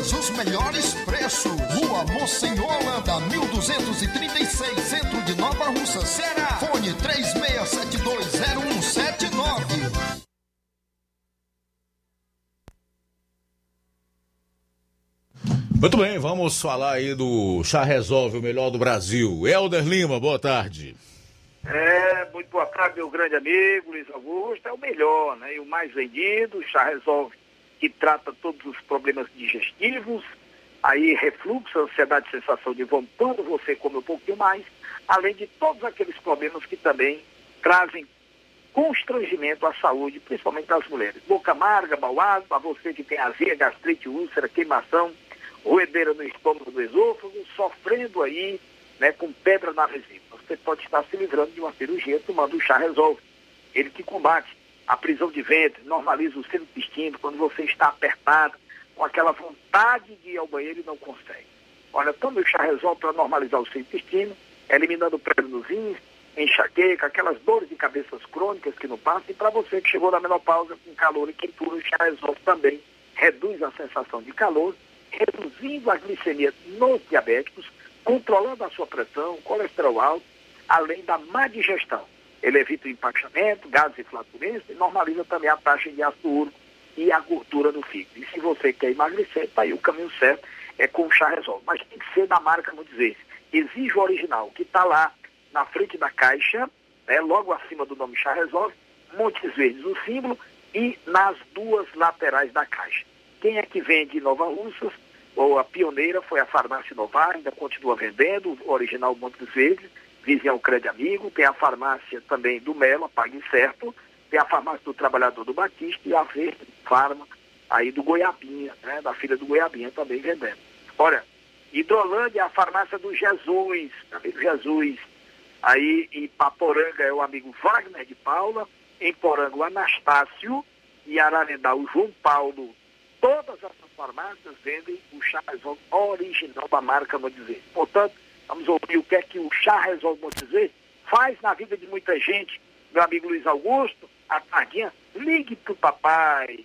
Speaker 4: os melhores preços. Rua Monsenhor Holanda, 1236, centro de Nova Russa, Ceará. Fone 36720179.
Speaker 1: Muito bem, vamos falar aí do Chá Resolve, o melhor do Brasil. Helder Lima, boa tarde.
Speaker 28: É, muito boa tarde, meu grande amigo Luiz Augusto. É o melhor, né? E o mais vendido, chá resolve, que trata todos os problemas digestivos, aí refluxo, ansiedade, sensação de vômito, quando você come um pouquinho mais, além de todos aqueles problemas que também trazem constrangimento à saúde, principalmente das mulheres. Boca amarga, mau para você que tem azia, gastrite, úlcera, queimação, roedeira no estômago do esôfago, sofrendo aí né, com pedra na vesícula. Você pode estar se livrando de uma cirurgia tomando o chá resolve. Ele que combate a prisão de ventre, normaliza o seu intestino quando você está apertado, com aquela vontade de ir ao banheiro e não consegue. Olha, tome o chá resolve para normalizar o seu intestino, eliminando prêmio nos rins, enxaqueca, aquelas dores de cabeças crônicas que não passam, e para você que chegou na menopausa com calor e quentura, o chá resolve também reduz a sensação de calor, reduzindo a glicemia nos diabéticos, controlando a sua pressão, colesterol alto, além da má digestão. Ele evita o empachamento, gases e flatulência e normaliza também a taxa de ácido úrico e a gordura no fígado. E se você quer emagrecer, está aí o caminho certo, é com o chá resolve. Mas tem que ser da marca dizer. Exige o original, que está lá na frente da caixa, né, logo acima do nome chá resolve, Montes Verdes o símbolo e nas duas laterais da caixa. Quem é que vende Nova Russas? Ou a pioneira foi a farmácia Novar, ainda continua vendendo, o original Montes Verdes, ao Crédito Amigo, tem a farmácia também do Melo, Pague Certo, tem a farmácia do Trabalhador do Batista e a Verde Farma, aí do Goiabinha, né, da filha do Goiabinha também vendendo. Olha, Hidrolândia é a farmácia do Jesus, amigo Jesus. Aí em Paporanga é o amigo Wagner de Paula, em Poranga o Anastácio e Ararendá o João Paulo. Todas essas farmácias vendem o chá original da marca Mondizer. Portanto, vamos ouvir o que é que o chá resolve Mondizer faz na vida de muita gente. Meu amigo Luiz Augusto, a tardinha, ligue pro papai.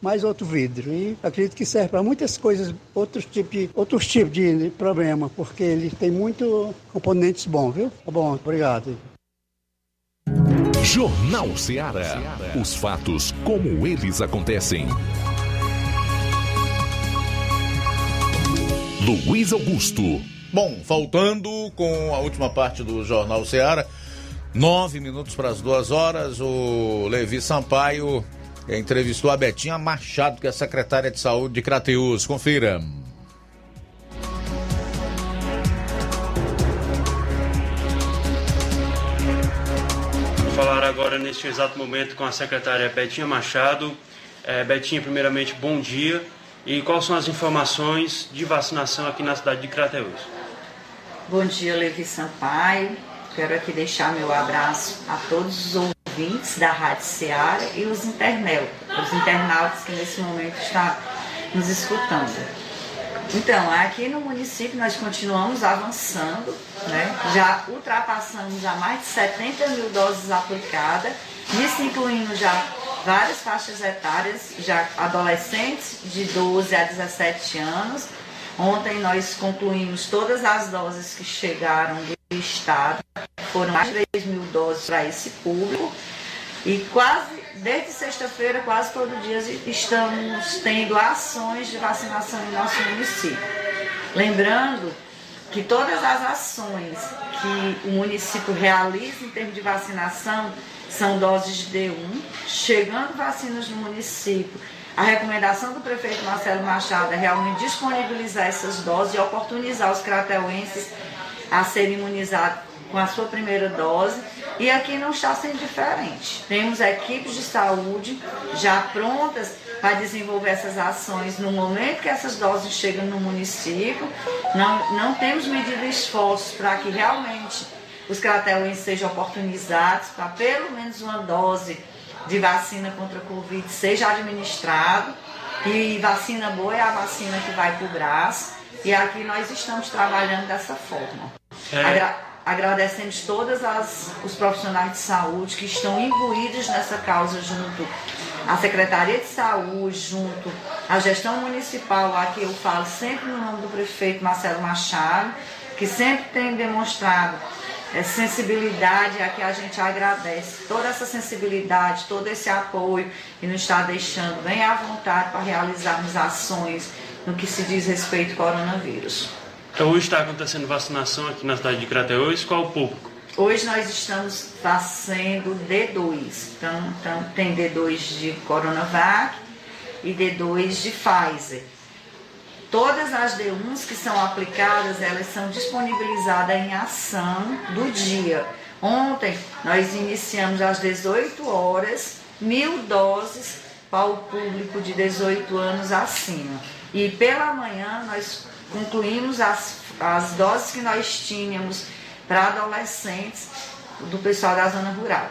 Speaker 29: mais outro vidro. E acredito que serve para muitas coisas, outros tipos, outros tipos de problema, porque ele tem muito componentes bons, viu? Tá bom, obrigado.
Speaker 8: Jornal Ceará. Os fatos como eles acontecem. Luiz Augusto.
Speaker 1: Bom, faltando com a última parte do Jornal Ceará, nove minutos para as duas horas, o Levi Sampaio entrevistou a Betinha Machado, que é secretária de saúde de Crateus. Confira.
Speaker 30: falar agora neste exato momento com a secretária Betinha Machado. É, Betinha, primeiramente, bom dia. E quais são as informações de vacinação aqui na cidade de Crateus?
Speaker 31: Bom dia, Levi Sampaio. Quero aqui deixar meu abraço a todos os ouvintes da Rádio Ceará e os internautas, os internautas que nesse momento estão nos escutando. Então, aqui no município nós continuamos avançando, né? já ultrapassamos já mais de 70 mil doses aplicadas, isso incluindo já várias faixas etárias, já adolescentes de 12 a 17 anos. Ontem nós concluímos todas as doses que chegaram estado, foram mais de 3 mil doses para esse público e quase desde sexta-feira, quase todo dia, estamos tendo ações de vacinação em nosso município. Lembrando que todas as ações que o município realiza em termos de vacinação são doses de D1, chegando vacinas no município. A recomendação do prefeito Marcelo Machado é realmente disponibilizar essas doses e oportunizar os crateuenses a serem imunizados com a sua primeira dose e aqui não está sendo diferente. Temos equipes de saúde já prontas para desenvolver essas ações no momento que essas doses chegam no município. Não, não temos medido esforços para que realmente os crateuenses sejam oportunizados para pelo menos uma dose de vacina contra a Covid seja administrado. E vacina boa é a vacina que vai para o braço. E aqui nós estamos trabalhando dessa forma. É. Agradecemos todos os profissionais de saúde que estão imbuídos nessa causa junto à Secretaria de Saúde, junto à gestão municipal, aqui eu falo sempre no nome do prefeito Marcelo Machado, que sempre tem demonstrado é, sensibilidade, a que a gente agradece toda essa sensibilidade, todo esse apoio e nos está deixando bem à vontade para realizarmos ações no que se diz respeito ao coronavírus.
Speaker 30: Então hoje está acontecendo vacinação aqui na cidade de Crateús. Qual o público?
Speaker 31: Hoje nós estamos fazendo D2. Então, então tem D2 de Coronavac e D2 de Pfizer. Todas as D1s que são aplicadas, elas são disponibilizadas em ação do dia. Ontem nós iniciamos às 18 horas mil doses para o público de 18 anos acima. E pela manhã nós concluímos as, as doses que nós tínhamos para adolescentes do pessoal da zona rural.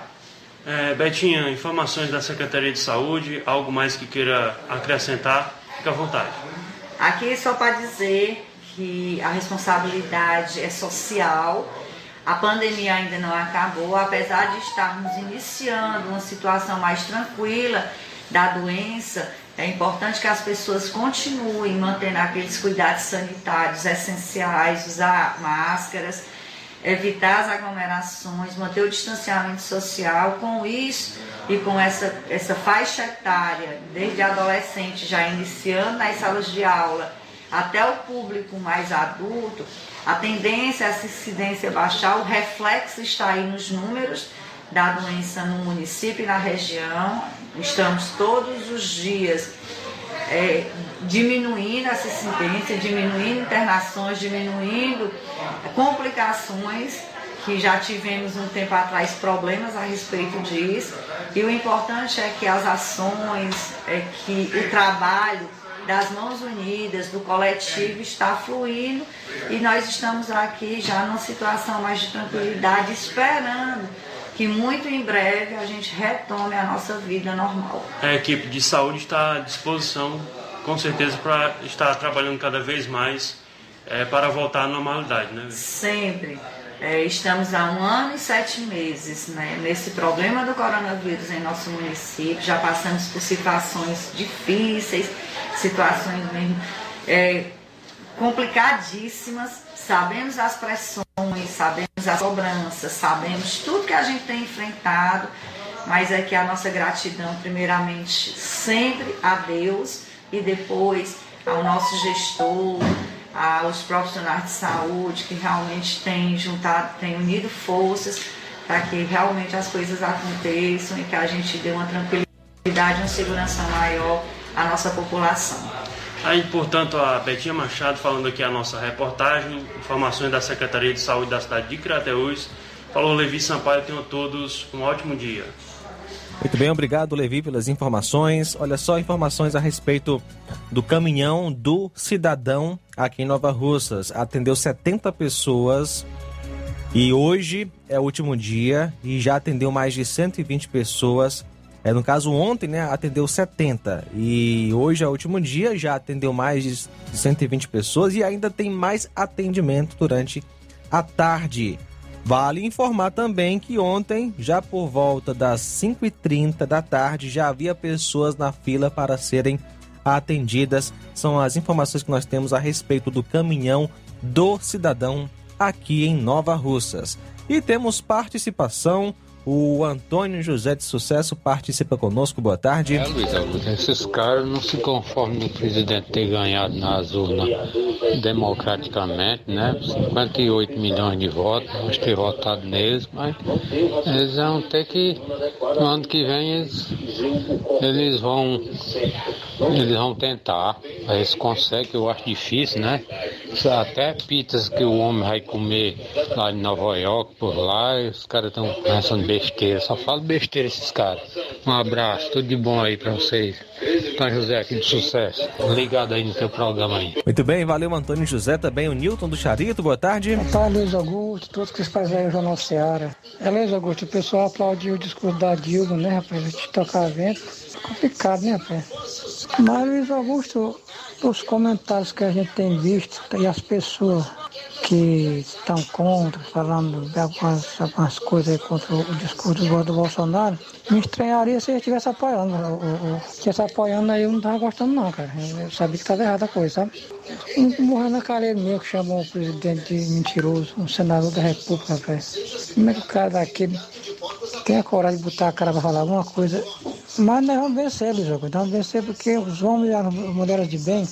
Speaker 30: É, Betinha, informações da Secretaria de Saúde, algo mais que queira acrescentar, fique à vontade.
Speaker 31: Aqui só para dizer que a responsabilidade é social, a pandemia ainda não acabou, apesar de estarmos iniciando uma situação mais tranquila da doença, é importante que as pessoas continuem mantendo aqueles cuidados sanitários essenciais, usar máscaras, evitar as aglomerações, manter o distanciamento social. Com isso e com essa, essa faixa etária, desde adolescente já iniciando nas salas de aula até o público mais adulto, a tendência é essa incidência baixar, o reflexo está aí nos números da doença no município e na região. Estamos todos os dias é, diminuindo essa incidência, diminuindo internações, diminuindo complicações que já tivemos um tempo atrás problemas a respeito disso. E o importante é que as ações, é que o trabalho das mãos unidas, do coletivo está fluindo e nós estamos aqui já numa situação mais de tranquilidade, esperando que muito em breve a gente retome a nossa vida normal.
Speaker 30: A equipe de saúde está à disposição, com certeza, para estar trabalhando cada vez mais é, para voltar à normalidade, né?
Speaker 31: Sempre. É, estamos há um ano e sete meses né, nesse problema do coronavírus em nosso município. Já passamos por situações difíceis, situações mesmo é, complicadíssimas. Sabemos as pressões, sabemos as cobranças, sabemos tudo que a gente tem enfrentado, mas é que a nossa gratidão, primeiramente, sempre a Deus e depois ao nosso gestor, aos profissionais de saúde que realmente têm juntado, têm unido forças para que realmente as coisas aconteçam e que a gente dê uma tranquilidade, uma segurança maior à nossa população.
Speaker 30: Aí, portanto, a Betinha Machado falando aqui a nossa reportagem, informações da Secretaria de Saúde da cidade de Crateús. Falou Levi Sampaio, tenham todos um ótimo dia.
Speaker 2: Muito bem, obrigado, Levi, pelas informações. Olha só, informações a respeito do caminhão do cidadão aqui em Nova Russas. Atendeu 70 pessoas e hoje é o último dia e já atendeu mais de 120 pessoas. É, no caso, ontem, né, atendeu 70 e hoje é o último dia, já atendeu mais de 120 pessoas e ainda tem mais atendimento durante a tarde. Vale informar também que ontem, já por volta das 5h30 da tarde, já havia pessoas na fila para serem atendidas. São as informações que nós temos a respeito do caminhão do cidadão aqui em Nova Russas. E temos participação. O Antônio José de Sucesso participa conosco. Boa tarde.
Speaker 32: É, Luiz Augusto, esses caras não se conformam do presidente ter ganhado nas urnas democraticamente, né? 58 milhões de votos, vamos ter votado neles, mas eles vão ter que, no ano que vem, eles, eles vão eles vão tentar, eles conseguem, eu acho difícil, né? Até pizzas que o homem vai comer lá em Nova York, por lá, os caras estão pensando besteira, só falo besteira esses caras. Um abraço, tudo de bom aí pra vocês. Antônio José aqui de sucesso. Ligado aí no teu programa aí.
Speaker 2: Muito bem, valeu Antônio José, também o Newton do Charito, boa tarde.
Speaker 33: Então, Luiz Augusto, todos que fazem o Jornal Seara. É, Luiz Augusto, o pessoal aplaudiu o discurso da Dilma, né, rapaz, de tocar vento. Complicado, né, rapaz? Mas, Luiz Augusto, os comentários que a gente tem visto e as pessoas que estão contra, falando de algumas, algumas coisas contra o discurso do, Bolsonaro, me estranharia se ele estivesse apoiando. O, o, estivesse apoiando aí eu não estava gostando não, cara. Eu sabia que estava errada a coisa, sabe? Morrendo na careira meu que chamou o presidente de mentiroso, um senador da República, velho. Como é que o cara daquele tem a coragem de botar a cara para falar alguma coisa? Mas nós vamos vencer, Luiz Augusto. Nós vamos vencer porque os homens e as mulheres de bem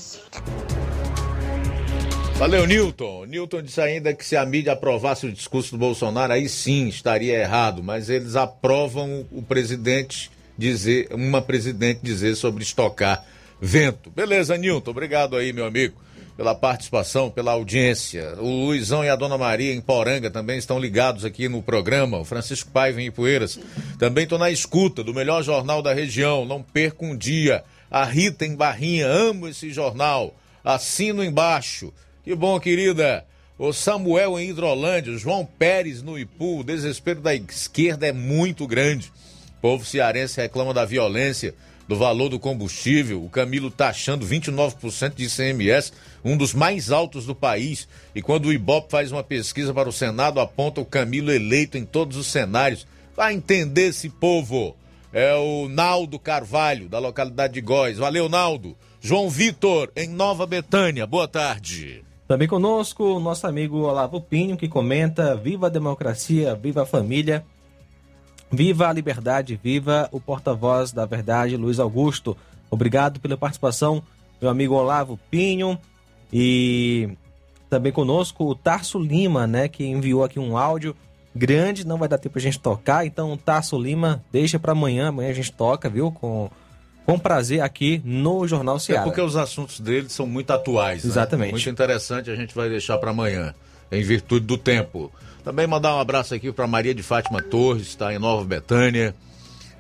Speaker 1: Valeu, Newton. Newton disse ainda que se a mídia aprovasse o discurso do Bolsonaro, aí sim estaria errado, mas eles aprovam o presidente dizer, uma presidente dizer sobre estocar vento. Beleza, Newton, obrigado aí, meu amigo, pela participação, pela audiência. O Luizão e a Dona Maria em Poranga também estão ligados aqui no programa. O Francisco Paiva em Poeiras. Também estou na escuta do melhor jornal da região. Não perca um dia. A Rita em Barrinha, amo esse jornal. Assino embaixo. Que bom, querida. O Samuel em Hidrolândia, João Pérez no Ipu, o desespero da esquerda é muito grande. O povo cearense reclama da violência, do valor do combustível. O Camilo tá achando 29% de ICMS, um dos mais altos do país. E quando o Ibope faz uma pesquisa para o Senado, aponta o Camilo eleito em todos os cenários. Vai entender esse povo. É o Naldo Carvalho, da localidade de Góis. Valeu, Naldo. João Vitor, em Nova Betânia. Boa tarde.
Speaker 2: Também conosco o nosso amigo Olavo Pinho, que comenta: Viva a democracia, viva a família, viva a liberdade, viva o porta-voz da verdade, Luiz Augusto. Obrigado pela participação, meu amigo Olavo Pinho. E também conosco o Tarso Lima, né, que enviou aqui um áudio grande, não vai dar tempo a gente tocar, então Tarso Lima, deixa para amanhã, amanhã a gente toca, viu, com com prazer aqui no Jornal Ceará.
Speaker 1: É porque os assuntos dele são muito atuais.
Speaker 2: Exatamente.
Speaker 1: Né? Muito interessante, a gente vai deixar para amanhã, em virtude do tempo. Também mandar um abraço aqui para Maria de Fátima Torres, está em Nova Betânia.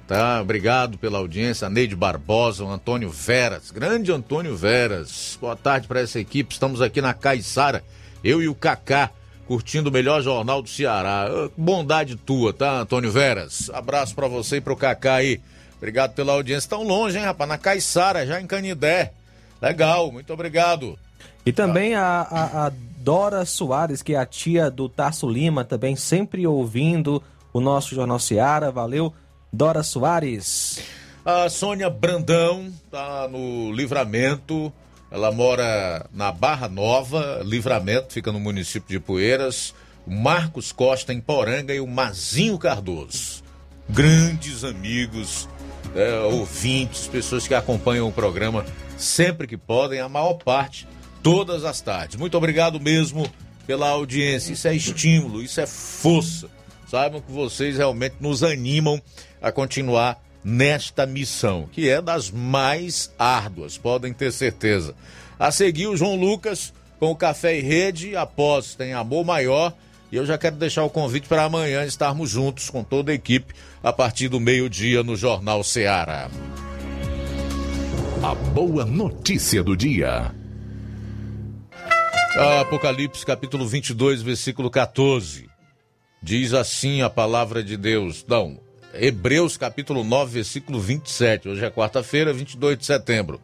Speaker 1: Tá? Obrigado pela audiência. A Neide Barbosa, o Antônio Veras, grande Antônio Veras. Boa tarde para essa equipe. Estamos aqui na Caiçara, eu e o Cacá, curtindo o melhor jornal do Ceará. Bondade tua, tá, Antônio Veras? Abraço para você e pro Cacá aí. Obrigado pela audiência. Tão longe, hein, rapaz? Na Caiçara, já em Canidé. Legal, muito obrigado.
Speaker 2: E também a, a, a, Dora Soares, que é a tia do Tarso Lima, também sempre ouvindo o nosso Jornal Seara. Valeu, Dora Soares.
Speaker 1: A Sônia Brandão tá no Livramento. Ela mora na Barra Nova, Livramento, fica no município de Poeiras. O Marcos Costa em Poranga e o Mazinho Cardoso. Grandes amigos é, ouvintes, pessoas que acompanham o programa sempre que podem, a maior parte todas as tardes. Muito obrigado mesmo pela audiência. Isso é estímulo, isso é força. Saibam que vocês realmente nos animam a continuar nesta missão, que é das mais árduas, podem ter certeza. A seguir, o João Lucas com o Café e Rede, após tem Amor Maior. E eu já quero deixar o convite para amanhã estarmos juntos com toda a equipe a partir do meio-dia no Jornal Ceará.
Speaker 8: A boa notícia do dia.
Speaker 1: Apocalipse capítulo 22, versículo 14. Diz assim a palavra de Deus. Não, Hebreus capítulo 9, versículo 27. Hoje é quarta-feira, 22 de setembro.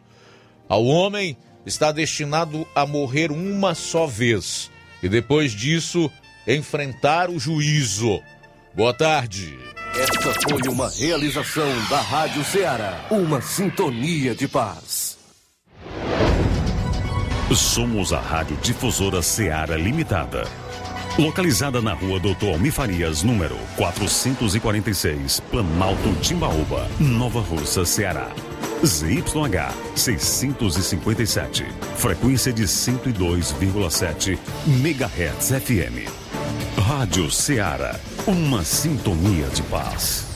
Speaker 1: Ao homem está destinado a morrer uma só vez e depois disso enfrentar o juízo. Boa tarde.
Speaker 34: Esta foi uma realização da Rádio Ceará, uma sintonia de paz.
Speaker 35: Somos a Rádio Difusora Ceará Limitada. Localizada na rua Doutor Almi Farias, número 446, Planalto Timbaúba, Nova Russa, Ceará. ZYH 657, frequência de 102,7 MHz FM. Rádio Ceará, uma sintonia de paz.